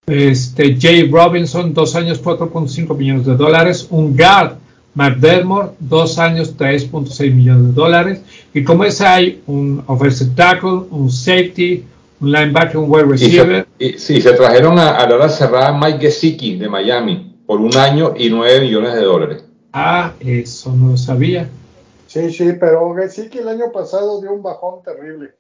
este, Jay Robinson, dos años, 4.5 millones de dólares. Un guard, McDermott, dos años, 3.6 millones de dólares. Y como es hay un offensive tackle, un safety, un linebacker, un wide receiver. sí, se trajeron a, la hora cerrada Mike Gesicki de Miami por un año y 9 millones de dólares. Ah, eso no lo sabía. Sí, sí, pero Gesicki el año pasado dio un bajón terrible.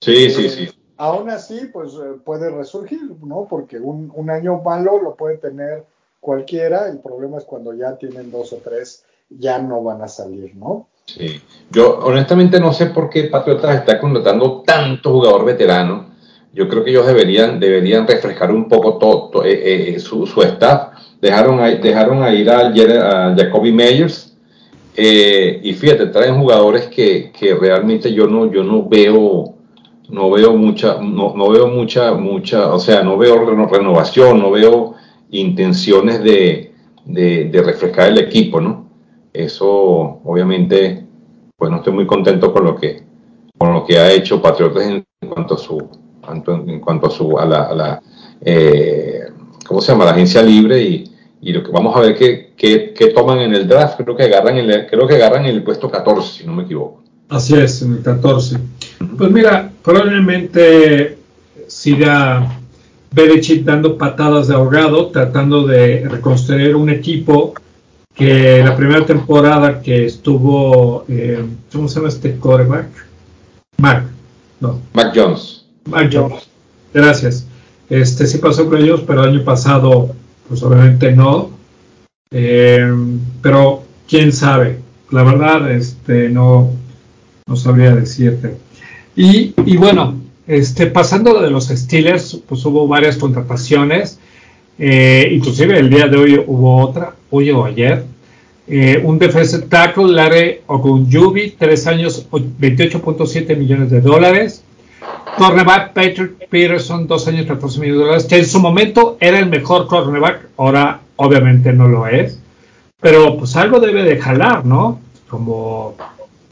Sí, sí, sí aún así, pues eh, puede resurgir, ¿no? Porque un, un, año malo lo puede tener cualquiera, el problema es cuando ya tienen dos o tres, ya no van a salir, ¿no? Sí, yo honestamente no sé por qué Patriotas está contratando tanto jugador veterano. Yo creo que ellos deberían, deberían refrescar un poco todo, eh, eh, su, su, staff. Dejaron a, dejaron a ir a, a Jacoby Meyers, y fíjate, traen jugadores que, que, realmente yo no, yo no veo no veo mucha, no, no, veo mucha, mucha, o sea, no veo renovación, no veo intenciones de, de, refrescar el equipo, ¿no? Eso, obviamente, pues no estoy muy contento con lo que, con lo que ha hecho Patriotas en cuanto a su, en cuanto a su, a la, a eh, ¿cómo se llama? La agencia libre y, y lo que vamos a ver qué, qué, toman en el draft, creo que agarran el, creo que agarran el puesto 14, si no me equivoco. Así es, en el 14. Pues mira, probablemente siga Belichick dando patadas de ahogado, tratando de reconstruir un equipo que la primera temporada que estuvo, eh, ¿cómo se llama este quarterback? Mac, no. Mac Jones. Mac Jones. Gracias. Este sí pasó con ellos, pero el año pasado, pues obviamente no. Eh, pero quién sabe. La verdad, este no, no sabría decirte. Y, y bueno, este, pasando de los Steelers, pues hubo varias contrataciones, eh, inclusive el día de hoy hubo otra, hoy o ayer. Eh, un defensive tackle, Larry Ogunjubi, tres años, 28.7 millones de dólares. Cornerback Patrick Peterson, dos años, 14 millones de dólares, que en su momento era el mejor cornerback, ahora obviamente no lo es, pero pues algo debe de jalar, ¿no? Como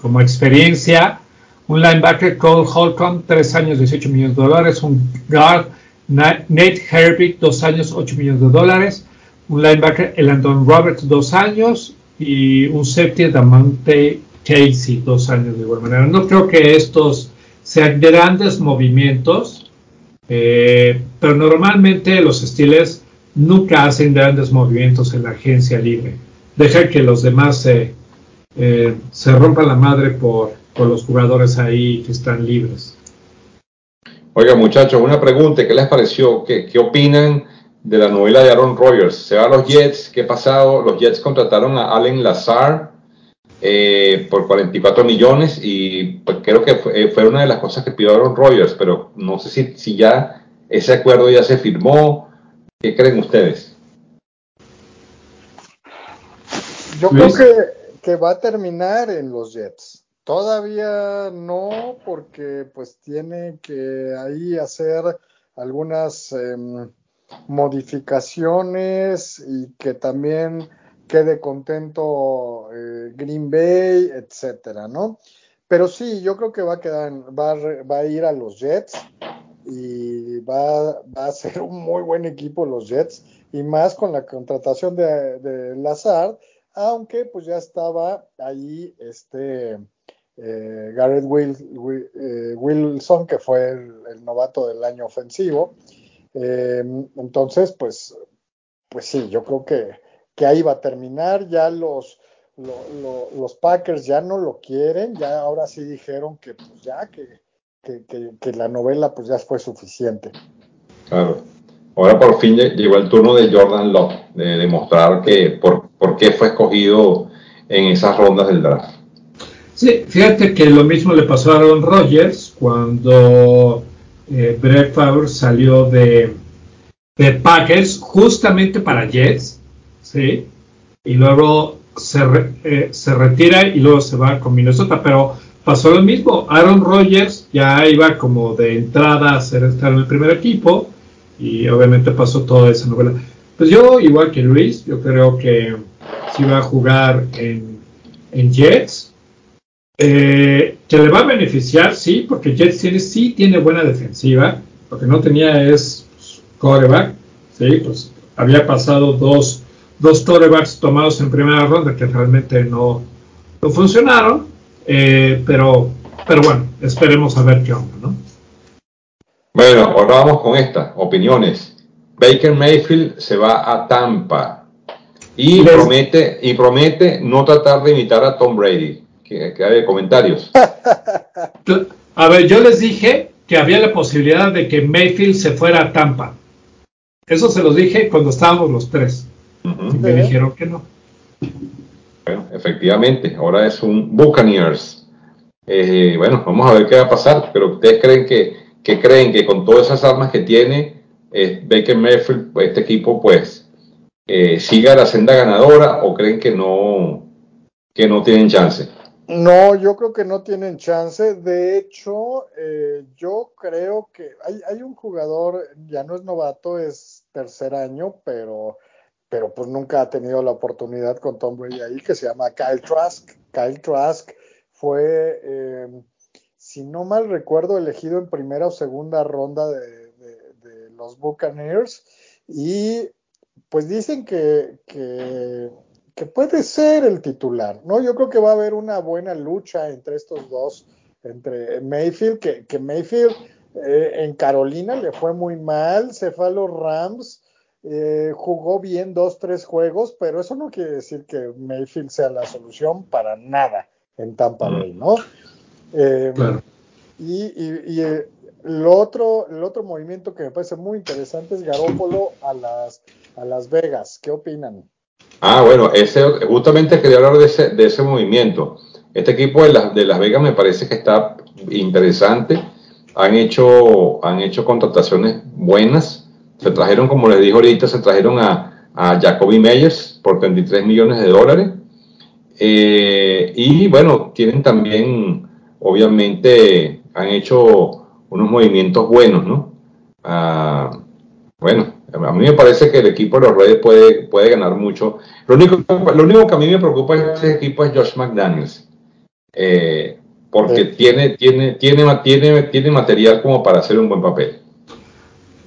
como experiencia. un linebacker Cole Holcomb, 3 años, 18 millones de dólares, un guard Nate Herbig, 2 años, 8 millones de dólares, un linebacker Elandon Roberts, 2 años, y un safety Damante Casey, 2 años de igual manera. No creo que estos sean grandes movimientos, eh, pero normalmente los Steelers nunca hacen grandes movimientos en la agencia libre. Deja que los demás eh, se rompan la madre por, por los jugadores ahí que están libres. Oiga, muchachos, una pregunta, ¿qué les pareció? ¿Qué, qué opinan de la novela de Aaron Rodgers? Se va a los Jets, ¿qué ha pasado? Los Jets contrataron a Allen Lazar eh, por 44 millones y pues, creo que fue, fue, una de las cosas que pidió Aaron Rodgers, pero no sé si, si ya ese acuerdo ya se firmó ¿Qué creen ustedes? Yo creo que, que, va a terminar en los Jets. Todavía no, porque pues tiene que ahí hacer algunas eh, modificaciones y que también quede contento eh, Green Bay, etcétera, ¿no? Pero sí, yo creo que va a quedar, va, va a ir a los Jets y va, va, a ser un muy buen equipo los Jets y más con la contratación de, de Lazard, aunque pues ya estaba ahí este eh, Garrett Will, eh, Wilson, que fue el, novato del año ofensivo. Eh, entonces, pues, pues sí, yo creo que, que ahí va a terminar. Ya los, lo, lo, los Packers ya no lo quieren, ya ahora sí dijeron que pues ya que que, la novela pues ya fue suficiente. Claro. Ahora por fin llegó el turno de Jordan Love, de demostrar que por, por qué fue escogido en esas rondas del draft. Sí, fíjate que lo mismo le pasó a Aaron Rodgers cuando eh, Brett Favre salió de, de Packers justamente para Jets, ¿sí? Y luego se, eh, se retira y luego se va con Minnesota, pero pasó lo mismo. Aaron Rodgers ya iba como de entrada a ser estar en el primer equipo y obviamente pasó toda esa novela. Pues yo, igual que Luis, yo creo que si va a jugar en, en Jets, eh, que le va a beneficiar, sí, porque Jets tiene, sí tiene buena defensiva, lo que no tenía es pues, coreback, sí, pues había pasado dos, dos corebacks tomados en primera ronda que realmente no, no funcionaron, eh, pero, pero bueno, esperemos a ver qué onda, ¿no? Bueno, ahora vamos con esta, opiniones. Baker Mayfield se va a Tampa y promete y promete no tratar de imitar a Tom Brady. Que, que hay comentarios. A ver, yo les dije que había la posibilidad de que Mayfield se fuera a Tampa. Eso se los dije cuando estábamos los tres. Y me dijeron que no. Bueno, efectivamente, ahora es un Buccaneers. Eh, bueno, vamos a ver qué va a pasar, pero ustedes creen que, que creen que con todas esas armas que tiene eh, Baker Mayfield, este equipo, pues eh, siga la senda ganadora o creen que no, que no tienen chance. No, yo creo que no tienen chance. De hecho, eh, yo creo que hay, hay un jugador, ya no es novato, es tercer año, pero pero pues nunca ha tenido la oportunidad con Tom Brady ahí, que se llama Kyle Trask. Kyle Trask fue, eh, si no mal recuerdo, elegido en primera o segunda ronda de, los Buccaneers y pues dicen que, que, puede ser el titular, ¿no? Yo creo que va a haber una buena lucha entre estos dos, entre Mayfield, que, que Mayfield eh, en Carolina le fue muy mal, se fue a los Rams, eh, jugó bien dos, tres juegos, pero eso no quiere decir que Mayfield sea la solución para nada en Tampa Bay, ¿no? Eh, y, y, eh, lo otro, el otro movimiento que me parece muy interesante es Garópolo a las, a Las Vegas. ¿Qué opinan? Ah, bueno, ese, justamente quería hablar de ese, de ese movimiento. Este equipo de, de Las Vegas me parece que está interesante. Han hecho, han hecho contrataciones buenas se trajeron, como les dijo ahorita, se trajeron a, a Jacoby Meyers por 33 millones de dólares. Eh, y bueno, tienen también, obviamente, han hecho unos movimientos buenos, ¿no? Ah, bueno, a mí me parece que el equipo de los Reyes puede, puede ganar mucho. Lo único, lo único que a mí me preocupa de este equipo es Josh McDaniels. Eh, porque tiene, tiene, tiene, tiene, tiene material como para hacer un buen papel.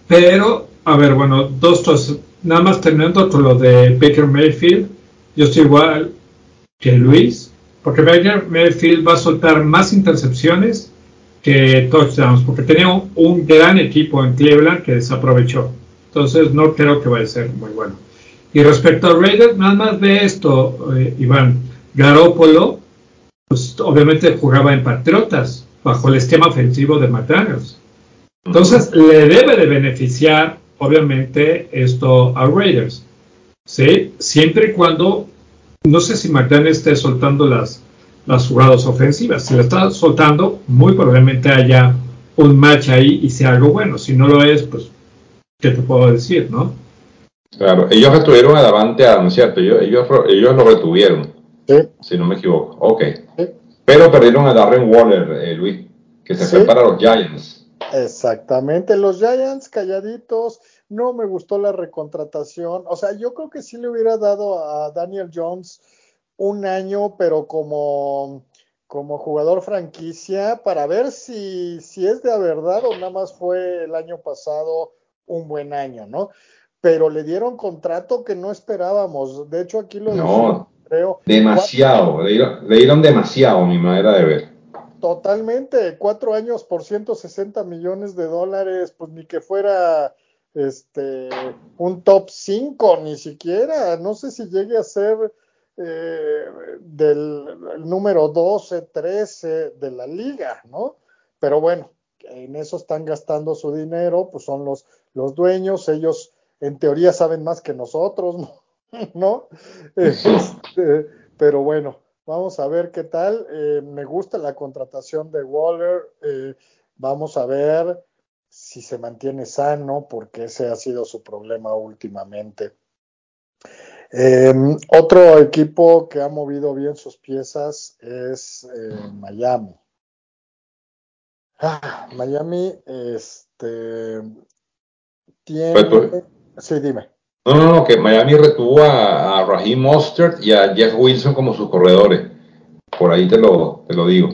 Pero, a ver, bueno, dos cosas. Nada más terminando con lo de Baker Mayfield, yo estoy igual que Luis, porque Baker Mayfield va a soltar más intercepciones que touchdowns, porque tenía un, gran equipo en Cleveland que desaprovechó. Entonces, no creo que vaya a ser muy bueno. Y respecto a Raiders, nada más de esto, eh, Iván. Garópolo, pues obviamente jugaba en Patriotas, bajo el esquema ofensivo de McDaniels. Entonces, le debe de beneficiar, obviamente, esto a Raiders. ¿sí? Siempre y cuando, no sé si McDaniels esté soltando las, las jugadas ofensivas. Si la está soltando, muy probablemente haya un match ahí y sea algo bueno. Si no lo es, pues, ¿qué te puedo decir, no? Claro, ellos retuvieron a Davante Adams, ¿cierto? Ellos, ellos, lo retuvieron, si no me equivoco. Ok. Pero perdieron a Darren Waller, eh, Luis, que se fue para los Giants. Exactamente, los Giants calladitos, no me gustó la recontratación, o sea, yo creo que sí le hubiera dado a Daniel Jones un año, pero como, como jugador franquicia, para ver si, si es de verdad o nada más fue el año pasado un buen año, ¿no? pero le dieron contrato que no esperábamos. De hecho, aquí lo no, creo. Demasiado, le dieron, demasiado, mi manera de ver. Totalmente, cuatro años por 160 millones de dólares, pues ni que fuera este un top 5, ni siquiera. No sé si llegue a ser eh, del número 12, 13 de la liga, ¿no? Pero bueno, en eso están gastando su dinero, pues son los, los dueños, ellos en teoría saben más que nosotros, ¿no? Este, pero bueno, vamos a ver qué tal. Eh, me gusta la contratación de Waller. Eh, vamos a ver si se mantiene sano, porque ese ha sido su problema últimamente. Em, otro equipo que ha movido bien sus piezas es eh, Miami. Ah, Miami, este, tiene. Sí, dime. No, no, no, que Miami retuvo a, Raheem Mostert y a Jeff Wilson como sus corredores. Por ahí te lo, te lo digo.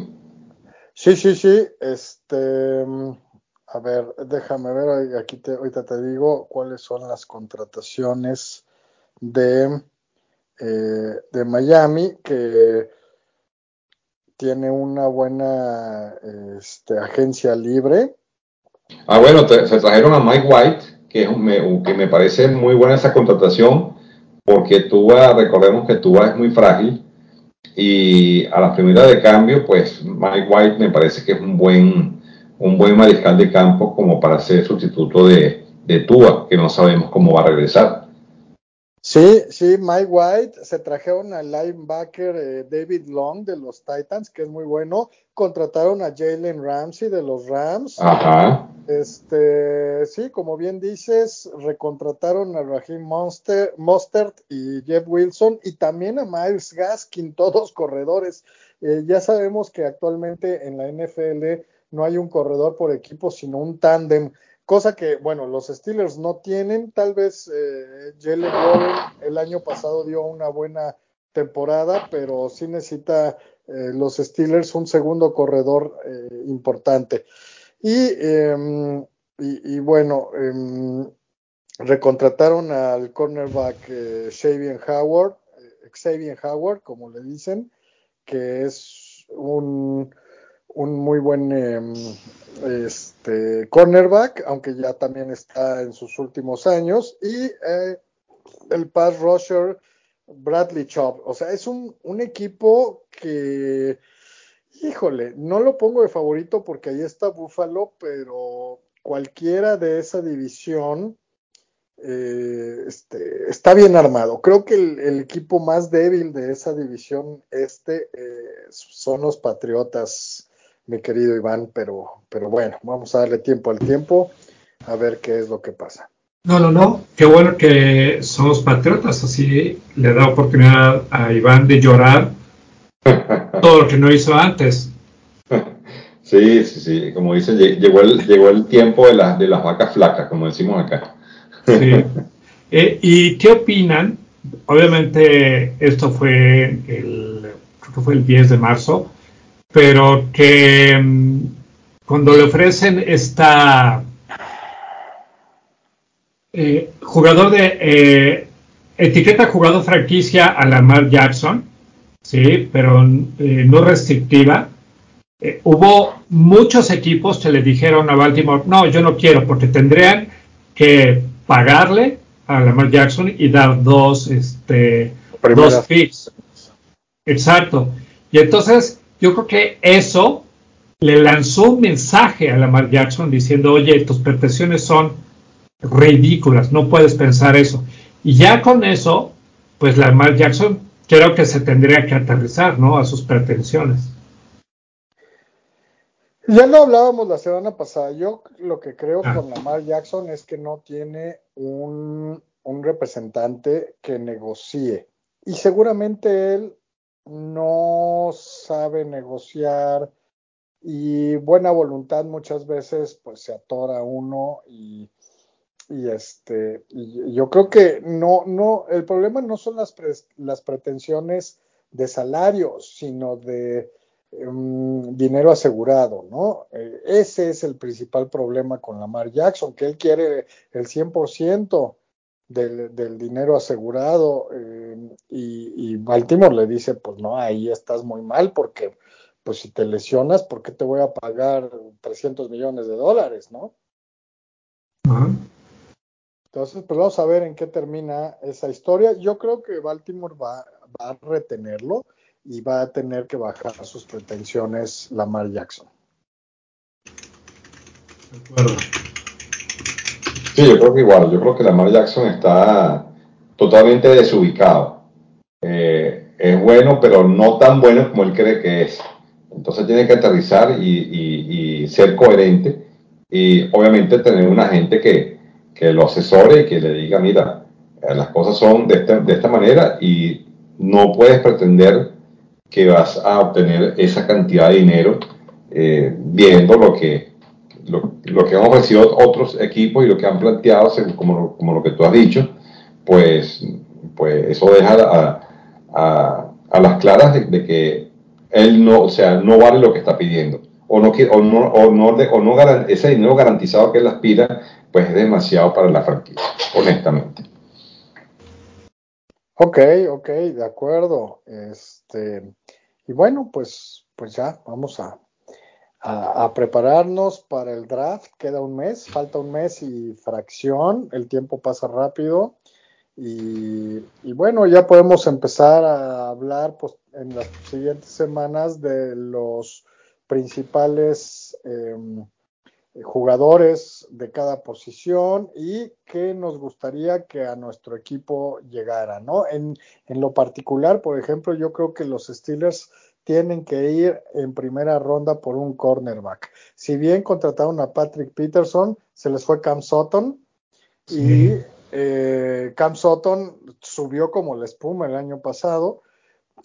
Sí, sí, sí. Este, a ver, déjame ver, aquí te, ahorita te digo cuáles son las contrataciones de, eh, de Miami, que tiene una buena este, agencia libre. Ah, bueno, se trajeron a Mike White que, me, que me parece muy buena esa contratación, porque Tuba, recordemos que Tuba es muy frágil, y a la primera de cambio, pues Mike White me parece que es un buen, un buen mariscal de campo como para ser sustituto de, de Tua, que no sabemos cómo va a regresar. Sí, sí, Mike White, se trajeron al linebacker eh, David Long de los Titans, que es muy bueno, contrataron a Jalen Ramsey de los Rams. Ajá. Este, sí, como bien dices, recontrataron a Raheem Monster, Mostert y Jeff Wilson y también a Miles Gaskin, todos corredores. Eh, ya sabemos que actualmente en la NFL no hay un corredor por equipo, sino un tándem cosa que, bueno, los Steelers no tienen. Tal vez eh, Jalen Warren el año pasado dio una buena temporada, pero sí necesita eh, los Steelers un segundo corredor eh, importante. Em, y, y, bueno, em, recontrataron al cornerback eh, Xavier Howard, Xavier Howard, como le dicen, que es un un muy buen em, este, cornerback, aunque ya también está en sus últimos años, y eh, el pass rusher Bradley Chubb. O sea, es un, un, equipo que, híjole, no lo pongo de favorito porque ahí está Buffalo, pero cualquiera de esa división eh, este, está bien armado. Creo que el, equipo más débil de esa división este eh, son los Patriotas mi querido Iván, pero, pero bueno, vamos a darle tiempo al tiempo a ver qué es lo que pasa. No, no, no, qué bueno que somos patriotas, así le da oportunidad a Iván de llorar todo lo que no hizo antes. Sí, sí, sí, como dice, llegó el, llegó el tiempo de, de las vacas flacas, como decimos acá. Sí. Eh, ¿Y qué opinan? Obviamente esto fue el, creo que fue el 10 de marzo, pero que mm, cuando le ofrecen esta eh, jugador de eh, etiqueta jugador franquicia a Lamar Jackson, sí, pero eh, no restrictiva. hubo muchos equipos que le dijeron a Baltimore, no, yo no quiero, porque tendrían que pagarle a Lamar Jackson y dar dos, este, dos picks. Exacto. Y entonces yo creo que eso le lanzó un mensaje a Lamar Jackson diciendo, oye, tus pretensiones son ridículas, no puedes pensar eso. Y ya con eso, pues Lamar Jackson creo que se tendría que aterrizar, ¿no? A sus pretensiones. Ya lo hablábamos la semana pasada. Yo lo que creo ah. con Lamar Jackson es que no tiene un, un representante que negocie. Y seguramente él no sabe negociar y buena voluntad muchas veces pues se atora uno y, y este yo creo que no no el problema no son las las pretensiones de salario sino de em, dinero asegurado no eh, ese es el principal problema con Lamar Jackson que él quiere el 100% del, del dinero asegurado eh, y, Baltimore le dice, pues no, ahí estás muy mal porque pues si te lesionas, ¿por qué te voy a pagar 300 millones de dólares, no? Entonces, pues vamos a ver en qué termina esa historia. Yo creo que Baltimore va, va a retenerlo y va a tener que bajar sus pretensiones Lamar Jackson. De acuerdo. Sí, yo creo que igual, yo creo que Lamar Jackson está totalmente desubicado. Eh, es bueno, pero no tan bueno como él cree que es. Entonces tiene que aterrizar y, ser coherente y obviamente tener una gente que, lo asesore y que le diga, mira, eh, las cosas son de esta, manera y no puedes pretender que vas a obtener esa cantidad de dinero eh, viendo lo que, lo, que han ofrecido otros equipos y lo que han planteado, como, como lo que tú has dicho, pues, pues eso deja a, a, las claras de, que él no, o sea, no vale lo que está pidiendo. O no, o no, o no, o no ese dinero garantizado que él aspira, pues es demasiado para la franquicia, honestamente. Ok, ok, de acuerdo. Este, y bueno, pues, pues ya, vamos a, a, prepararnos para el draft. Queda un mes, falta un mes y fracción, el tiempo pasa rápido. Y, bueno, ya podemos empezar a hablar pues, en las siguientes semanas de los principales em, jugadores de cada posición y qué nos gustaría que a nuestro equipo llegara, ¿no? En, en lo particular, por ejemplo, yo creo que los Steelers tienen que ir en primera ronda por un cornerback. Si bien contrataron a Patrick Peterson, se les fue Cam Sutton y eh, Cam Sutton subió como la espuma el año pasado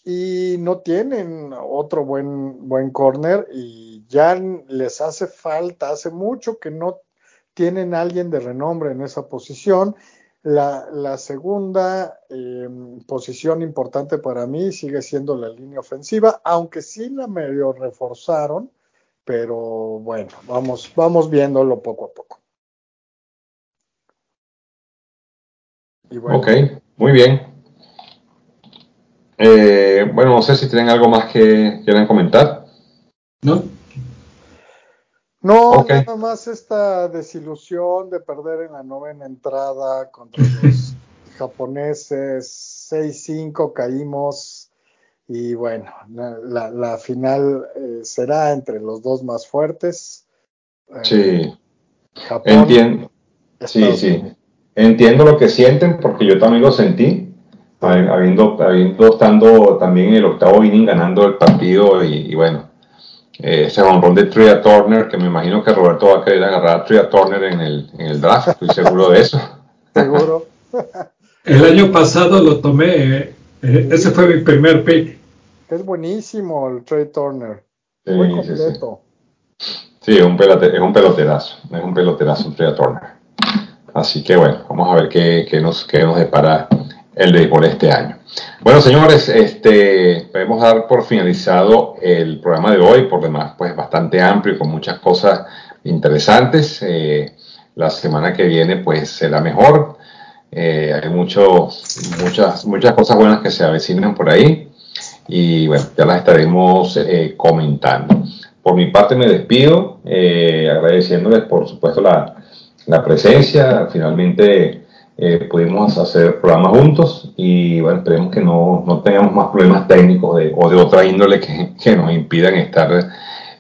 y no tienen otro buen, buen corner y ya les hace falta, hace mucho que no tienen alguien de renombre en esa posición la, segunda em, posición importante para mí sigue siendo la línea ofensiva, aunque sí la medio reforzaron, pero bueno, vamos, vamos viéndolo poco a poco. Ok, muy bien. Eh, bueno, no sé si tienen algo más que quieran comentar. No, no, nada más esta desilusión de perder en la novena entrada contra los japoneses, 6-5 caímos. Y bueno, la, final eh, será entre los dos más fuertes. Eh, sí, entiendo. Sí, sí, entiendo lo que sienten porque yo también lo sentí, habiendo, habiendo estando también en el octavo inning ganando el partido y bueno eh, ese honrón de Tria Turner, que me imagino que Roberto va a querer agarrar a Tria Turner en el, en el draft, estoy seguro de eso. Seguro. el año pasado lo tomé, eh, eh, ese fue mi primer pick. Es buenísimo el Trey Turner. Sí, Muy completo. Sí, es, un pelote, es un peloterazo, es un peloterazo Trey Turner. Así que bueno, vamos a ver qué, qué nos, qué nos depara el béisbol este año. Bueno, señores, este, podemos dar por finalizado el programa de hoy, por demás, pues bastante amplio y con muchas cosas interesantes. Eh, la semana que viene, pues será mejor. Eh, hay muchos, muchas, muchas cosas buenas que se avecinan por ahí y bueno, ya las estaremos eh, comentando. Por mi parte me despido, agradeciéndoles por supuesto la, la presencia. Finalmente eh, pudimos hacer programas juntos y bueno, esperemos que no, no tengamos más problemas técnicos de, o de otra índole que, que, nos impidan estar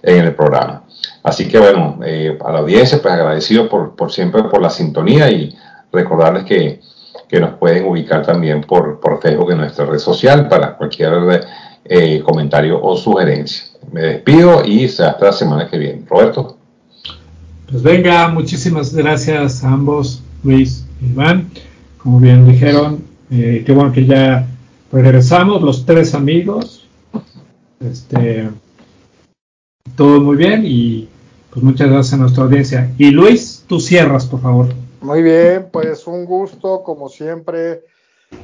en el programa. Así que bueno, eh, a la audiencia, pues agradecido por, por, siempre por la sintonía y recordarles que, que nos pueden ubicar también por, por, Facebook en nuestra red social para cualquier eh, comentario o sugerencia. Me despido y hasta la semana que viene. Roberto. Pues venga, muchísimas gracias a ambos, Luis Iván. Como bien dijeron, eh, qué bueno que ya regresamos, los tres amigos. Este, todo muy bien y pues muchas gracias a nuestra audiencia. Y Luis, tú cierras, por favor. Muy bien, pues un gusto, como siempre,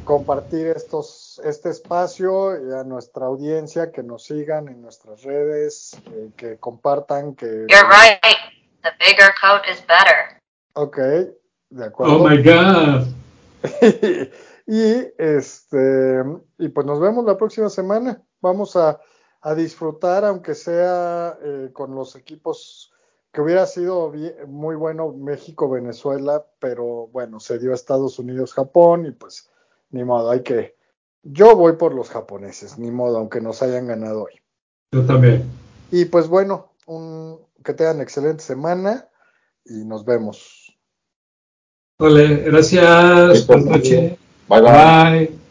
compartir estos, este espacio y a nuestra audiencia que nos sigan en nuestras redes, eh, que compartan, que... You're right. The bigger coat is better. Ok, de acuerdo. Oh my God. y este y pues nos vemos la próxima semana. Vamos a, a disfrutar, aunque sea eh, con los equipos que hubiera sido bien, muy bueno México-Venezuela, pero bueno, se dio Estados Unidos-Japón y pues ni modo, hay que... Yo voy por los japoneses, ni modo, aunque nos hayan ganado hoy. Yo también. Y pues bueno, un, que tengan excelente semana y nos vemos. Vale, gracias. Buenas noches. bye. bye. bye.